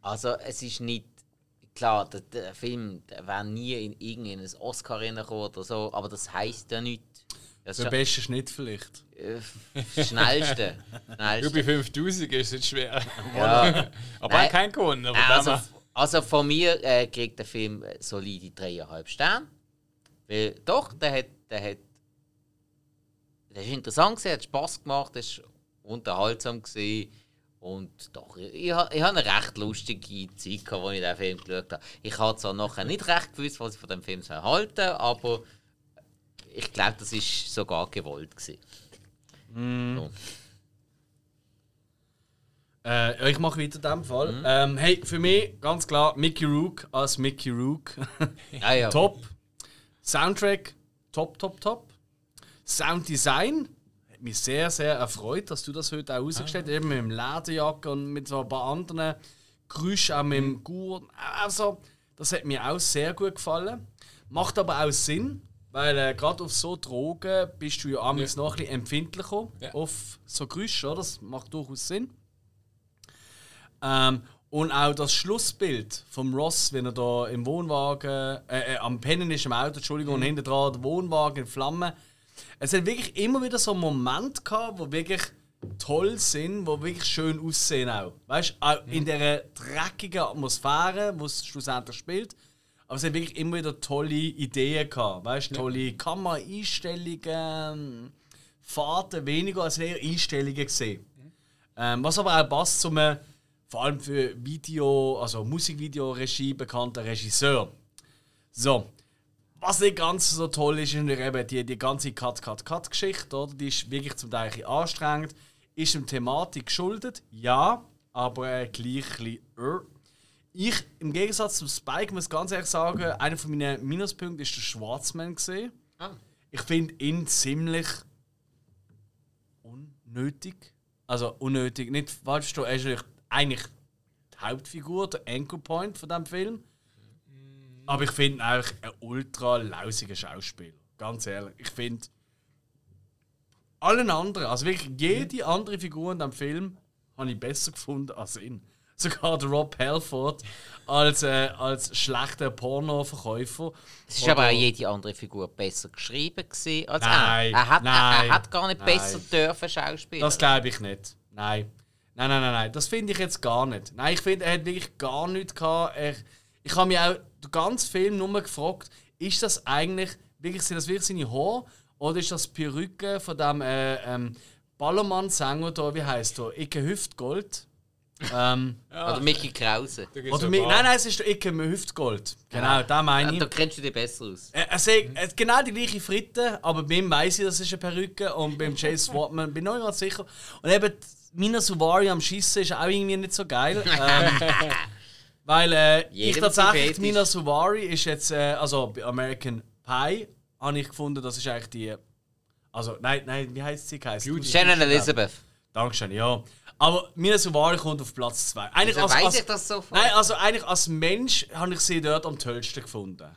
Also es ist nicht klar, der, der Film wäre nie in irgendein Oscar reingekommen oder so, aber das heisst ja nicht. Das
Der beste Schnitt vielleicht.
ja, schnellste. Schnellste.
bei 5000 ist es nicht schwer.
Ja.
Aber er
Nein.
keinen gewonnen. Aber
Also,
also,
also von mir äh, kriegt der Film solide 3,5 Sterne. Weil doch, der hat, der hat. Der ist interessant gewesen, hat Spass gemacht, ist unterhaltsam gewesen. Und doch, ich, ich, ha- ich habe eine recht lustige Zeit gehabt, als ich den Film geschaut habe. Ich habe zwar nachher nicht recht gewusst, was ich von dem Film soll halten aber ich glaube, das ist sogar gewollt gewesen. So.
Äh, ja, ich mache weiter in dem Fall. Ähm, hey, für mich ganz klar Mickey Rook als Mickey Rook.
Ja, ja.
top. Soundtrack, top, top, top. Sounddesign, mich sehr, sehr erfreut, dass du das heute auch rausgestellt hast. Eben mit dem Lederjacke und mit so ein paar anderen Geräuschen, auch mit dem Gurt. Also, das hat mir auch sehr gut gefallen. Macht aber auch Sinn, weil äh, gerade auf so Drogen bist du ja amigs noch ein bisschen empfindlicher
Ja.
auf so Geräusche, oder? Das macht durchaus Sinn. Ähm, und auch das Schlussbild vom Ross, wenn er da im Wohnwagen, äh, äh, am Pennen ist im Auto, Entschuldigung, und hinten dran der Wohnwagen in Flammen. Es hat wirklich immer wieder so Momente gehabt, wo wirklich toll sind, wo wirklich schön aussehen auch. Weißt du, in dieser dreckigen Atmosphäre, wo es schlussendlich spielt. Aber es hat wirklich immer wieder tolle Ideen gehabt. Weißt du, tolle Kameraeinstellungen, Fahrten weniger als eher Einstellungen gesehen. Ähm, was aber auch passt zum äh, vor allem für Video, also Musikvideoregie bekannter Regisseur. So, was nicht ganz so toll ist, ist eben die, die ganze Cut-Cut-Cut-Geschichte, oder? Die ist wirklich zum Teil ein anstrengend. Ist dem Thematik geschuldet, ja, aber äh, gleich ein bisschen, äh. Ich, im Gegensatz zum Spike, muss ganz ehrlich sagen, einer von meinen Minuspunkten ist der Schwarzman gesehen.
Ah.
Ich finde ihn ziemlich unnötig. Also unnötig, nicht falsch er ist eigentlich die Hauptfigur, der Anchor Point von diesem Film. Aber ich finde eigentlich ein ultra lausiger Schauspieler. Ganz ehrlich. Ich finde allen anderen, also wirklich jede andere Figur in diesem Film, habe ich besser gefunden als ihn. Sogar der Rob Halford als, äh, als schlechter Pornoverkäufer.
Es ist aber auch jede andere Figur besser geschrieben gewesen als
Nein,
er. Er hat,
nein,
er hat gar nicht
nein.
besser dürfen schauspielen.
Das glaube ich nicht. Nein. Nein, nein, nein, nein. Das finde ich jetzt gar nicht. Nein, ich finde, er hat wirklich gar nichts gehabt. Er, ich habe mich auch den ganzen Film nur gefragt, ist das eigentlich, wirklich, sind das wirklich seine Haare oder ist das die Perücke von dem äh, ähm, Ballermann-Sänger da, wie heißt der? Icke Hüftgold? ähm,
Oder Mickey Krause.
oder mi- nein, nein, es ist der Icke Hüftgold. Genau, da meine ich.
Da kennst du dich besser aus.
Sagt, er hat genau die gleiche Fritte, aber bei ihm weiss ich, das ist eine Perücke und beim Chase Swatman bin ich noch nicht ganz sicher. Und eben Mina Suvari am Schießen ist auch irgendwie nicht so geil. ähm, weil äh, ich tatsächlich. Mina Suvari ist jetzt, äh, also bei American Pie, habe ich gefunden, das ist eigentlich die. Also, nein, nein, wie heißt sie? Heißt
Shannon Elizabeth.
Dankeschön, ja. Aber Mina Suvari kommt auf Platz 2. Eigentlich
Wieso
als,
ich das so?
Nein, also eigentlich als Mensch habe ich sie dort am tollsten gefunden.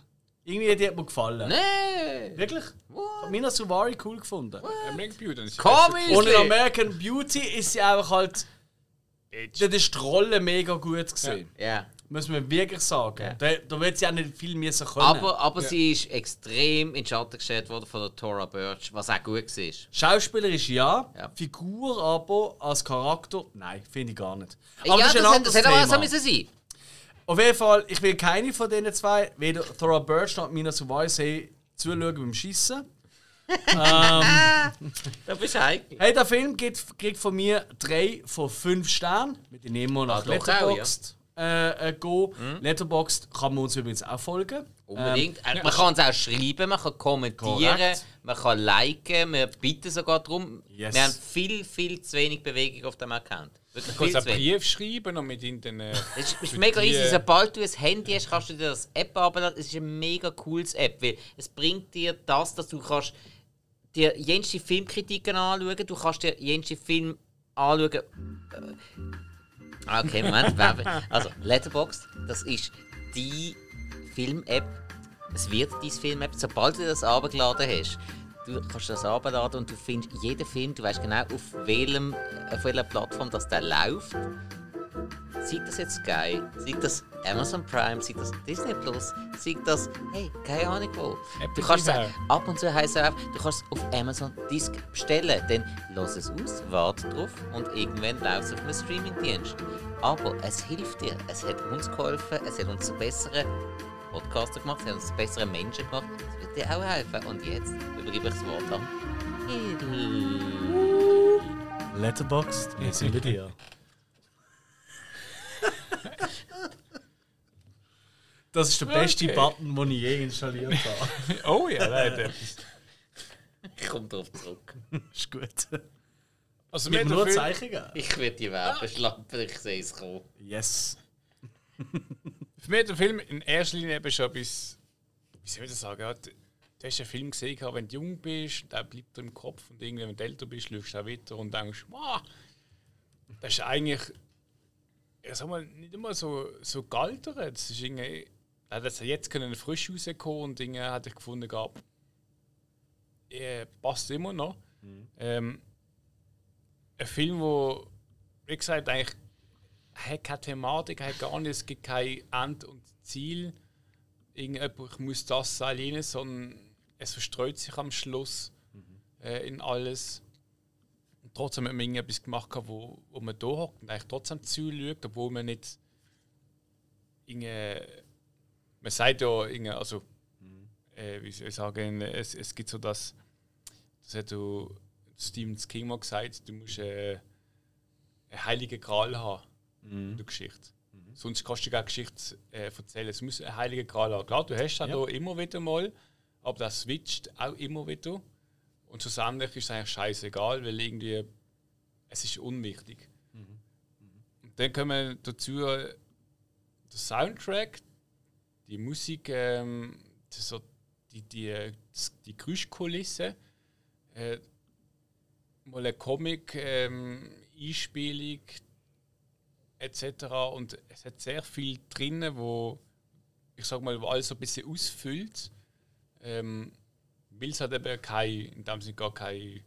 Irgendwie die hat mir gefallen.
Nee!
Wirklich? Ich habe Mina Suvari cool gefunden.
American Beauty.
Komisch!
Und in American Beauty ist sie einfach halt. Da ist die Rolle mega gut gesehen.
Ja.
Muss man wirklich sagen.
Ja.
Da, da wird sie auch nicht viel müssen können.
Aber, aber sie ist extrem in den Schatten gestellt worden von der Tora Birch, was auch gut war.
Schauspielerisch ja,
Ja.
Figur aber als Charakter, nein, finde ich gar nicht. Aber
ja,
ist
das,
ein
hat, das hätte aber auch so müssen sein.
Auf jeden Fall, ich will keine von diesen zwei, weder Thora Birch noch Mina Suvari sehen, zuschauen beim Schießen.
Da bist du heikel.
Hey, der Film gibt, kriegt von mir 3 von 5 Sternen. Wir den immer nach
Ah,
Letterboxd äh, äh, gehen. Letterboxd kann man uns übrigens auch folgen.
Unbedingt. Äh, man kann es auch schreiben, man kann kommentieren,
Korrekt.
man kann liken, wir bitten sogar darum.
Yes.
Wir haben viel, viel zu wenig Bewegung auf dem Account. Wirklich
Du kannst einen. Brief schreiben und mit ihnen dann. Äh,
Es ist, mega easy. Sobald du ein Handy hast, kannst du dir das App abladen. Es ist ein mega cooles App, weil es bringt dir das, dass du kannst dir jenste Filmkritiken anschauen, du kannst dir jenste Film anschauen. Okay, Moment. Also, Letterboxd, das ist die Film-App. Es wird dein Film-App, sobald du das abgeladen hast. Du kannst das abladen und du findest jeden Film, du weißt genau, auf, welchem, auf welcher Plattform das der läuft. Sei das jetzt Sky, sei das Amazon Prime, sei das Disney Plus, sei das, hey, keine Ahnung wo. Du kannst es ab und zu heisst es auch, du kannst es auf Amazon Disc bestellen, dann lass es aus, warte drauf und irgendwann läuft es auf einem Streamingdienst. Aber es hilft dir, es hat uns geholfen, es hat uns zu besseren Podcaster gemacht, es hat uns zu besseren Menschen gemacht, es wird dir auch helfen. Und jetzt übergebe ich das Wort an.
Letterboxd, wir sind bei dir. Das ist der beste
Okay.
Button, den ich je installiert habe.
oh ja, da hat etwas.
Ich komme darauf zurück.
ist gut.
Also,
Mit
mir
nur
der
Zeichen geben.
Ich werde die Werbeschlampe, ich sehe es kommen.
Yes.
Für mich hat der Film in erster Linie eben schon etwas. Wie soll ich das sagen? Du hast einen Film gesehen, wenn du jung bist, der bleibt dir im Kopf und irgendwann, wenn du älter bist, schaust du auch weiter und denkst, wow, das ist eigentlich. Ja, sag mal, nicht immer so, so gealtert. Das ist irgendwie. Hat jetzt- jetzt können frisch rauskommen und Dinge hatte ich gefunden, gab. Äh, passt immer noch. Ähm, ein Film, wo, wie gesagt, eigentlich hat keine Thematik, hat gar nicht, es gibt kein End und Ziel. Irgendjemand, ich muss das sein, jenes, sondern es verstreut sich am Schluss äh, in alles. Und trotzdem hat man irgendetwas gemacht, wo, wo man da hockt und eigentlich trotzdem zuschaut, obwohl man nicht. Irgendwie, man sagt ja, also, äh, wie soll ich sagen, es, es gibt so das, das hat du Stephen King mal gesagt, du musst äh, einen heiligen Gral haben in der Geschichte. Sonst kannst du keine Geschichte äh, erzählen. Es muss ein heiliger Gral haben. Klar, du hast das
Ja.
da immer wieder mal, aber das switcht auch immer wieder. Und schlussendlich ist es eigentlich scheißegal, weil irgendwie es ist unwichtig. Und dann kommen dazu äh, der Soundtrack, die Musik, ähm, so die, die, die Geräuschkulisse, äh, mal eine Comic-Einspielung etc. Und es hat sehr viel drin, wo ich sag mal, wo alles so ein bisschen ausfüllt. Ähm, weil es halt eben kein, in dem Sinne gar keine,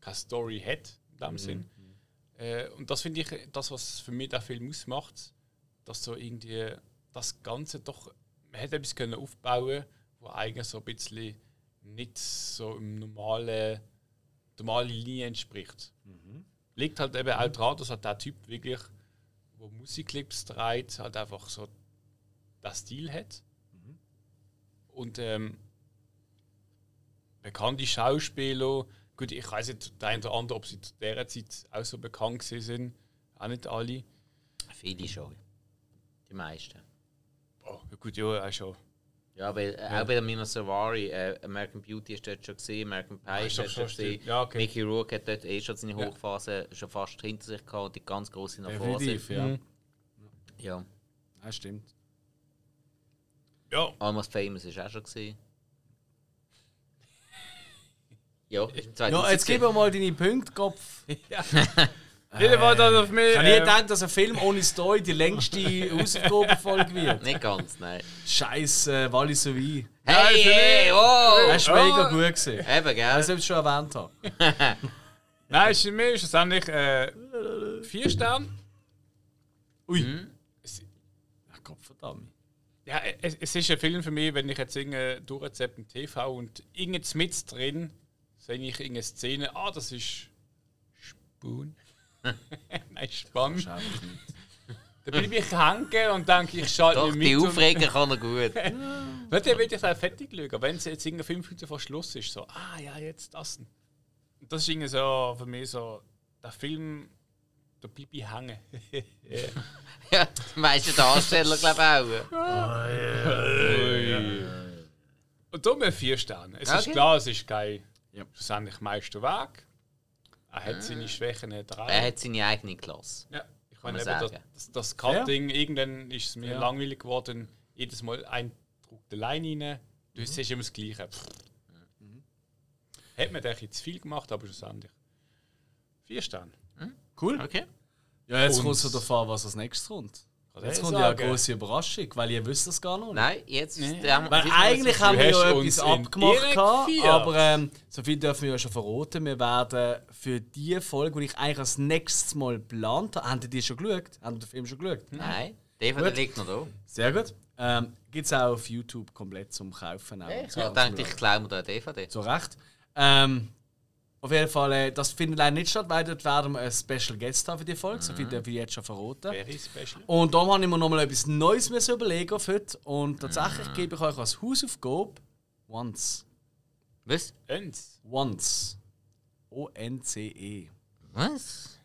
keine Story hat, in dem Sinn. Äh, und das finde ich das, was für mich der Film ausmacht, dass so irgendwie das Ganze doch, man hätte etwas können aufbauen wo eigentlich so ein bisschen nicht so im normalen, normalen Linie entspricht. Liegt halt eben auch daran, dass halt der Typ wirklich, wo Musikclips dreht, halt einfach so den Stil hat. Und ähm, bekannte Schauspieler, gut, ich weiß nicht, der eine oder andere, ob sie zu dieser Zeit auch so bekannt gewesen sind, auch nicht alle.
Viele schon. Die meisten.
Oh, ja gut, ja, auch schon.
Ja, weil, äh, auch bei der Mina Savari, äh, American Beauty ist dort schon gesehen, American Pie
ist
ist dort
schon
gesehen.
Ja, okay.
Mickey Rourke hat dort eh schon seine
Ja.
Hochphase schon fast hinter sich gehabt und die ganz große nach vorne.
Ja.
Mhm.
Ja.
Ja, stimmt.
Ja,
Almost Famous ist auch schon gesehen. Ja, ist im
Ja, jetzt gib mir mal deine Punkte, Kopf.
jeder war da auf mich.
Ich habe nie
äh,
gedacht, dass ein Film ohne Story die längste Hausaufgabenfolge wird.
Nicht ganz, nein.
Scheiße, äh, Wallis so wie.
Hey, hey, oh!
Das war mega gut. Gewesen.
Eben, gell?
Also, ich es schon erwähnt habe.
Nein, ist für mich schlussendlich äh, vier Sterne.
Ui. Ach Gott, verdammt.
Ja, es, es ist ein Film für mich, wenn ich jetzt irgendwie durchzeppe im TV und irgendwas mit drin, sehe ich irgendeine Szene, ah, das ist Spoon. Nein, Spann.
Schau nicht.
Dann bleibe ich hängen und denke, ich schalte
Doch, die
mit. und-
Aufreger kann er gut.
Nicht, dann will ich dann fertig schauen. Aber wenn es jetzt irgendwie fünf Minuten vor Schluss ist, so, ah ja, jetzt das. Und das ist irgendwie so für mich so, der Film, da bleibe ich hängen.
Ja, die meisten Darsteller, glaube ich, auch.
Und darum vier Sterne. Es ist
Okay.
klar, es ist kein
Ja.
schlussendlich Meisterwerk. Er hat seine Schwächen dran.
Er hat seine eigene Klasse.
Ja, ich
Kann
meine, eben das,
sagen.
das, das Cutting, irgendwann ist es mir
Ja.
langweilig geworden. Jedes Mal ein Druck der Line rein. Du
Mhm.
siehst immer das Gleiche. Hat man denke ich zu viel gemacht, aber schlussendlich. Vier Sterne.
Cool.
Okay.
Ja, jetzt kommt es davon, was als nächstes kommt. Jetzt kommt ja eine große Überraschung, weil ihr wisst das gar noch nicht.
Nein, jetzt.
Nee.
der-
Weil eigentlich haben wir ja etwas abgemacht, gehabt, aber ähm, so viel dürfen wir ja schon verraten. Wir werden für die Folge, die ich eigentlich als nächstes Mal geplant habe, haben die schon geschaut? Haben die den Film schon geschaut?
Nein, DVD
Gut.
liegt noch da.
Sehr gut. Ähm, Gibt es auch auf YouTube komplett zum Kaufen. Auch.
Ich
Zum
dachte, ich klaue mir da eine DVD.
So recht. Ähm, auf jeden Fall, äh, das findet leider nicht statt, weil dort werden wir einen Special Guest haben für die Folge. So viel dürfen wir jetzt schon verraten.
Very special.
Und darum habe ich mir nochmal etwas Neues müssen überlegen auf heute. Und tatsächlich gebe ich euch als Hausaufgabe Once.
Was?
Eins.
Once. O-N-C-E.
Was?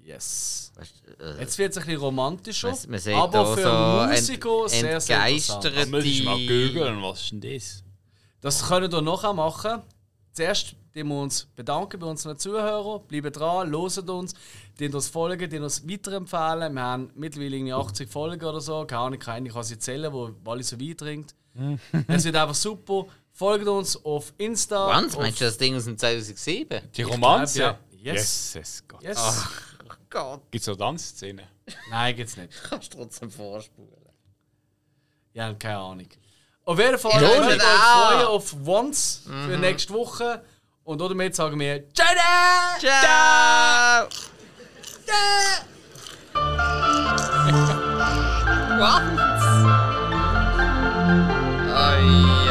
E. Yes.
Was, äh,
Jetzt wird es ein bisschen romantischer.
man, man sieht
aber
da
für
so
Musiker sehr, sehr interessant.
ich mal googeln, was ist denn das?
Das können wir nachher machen. Zuerst die wir uns bedanken bei unseren Zuhörern. Bleiben dran, hören uns, die uns folgen, die uns weiterempfehlen. Wir haben mittlerweile irgendwie 80 Folgen oder so. Keine Ahnung, keine kann sie zählen, wo Wally so weit dringt. es wird einfach super. Folgt uns auf Insta.
Wann? Meinst du das Ding aus dem 2007?
Die Romanze?
glaub, ja. Yes.
Jesus Gott.
Yes.
Oh Gott,
Gibt es noch Tanzszenen?
Nein, gibt's nicht.
kannst du trotzdem vorspulen.
Ja, keine Ahnung. Auf jeden Fall, ich würde
nicht.
euch freuen auf Once für nächste Woche. Und damit sagen wir Ciao!
Ciao! Was? Ai.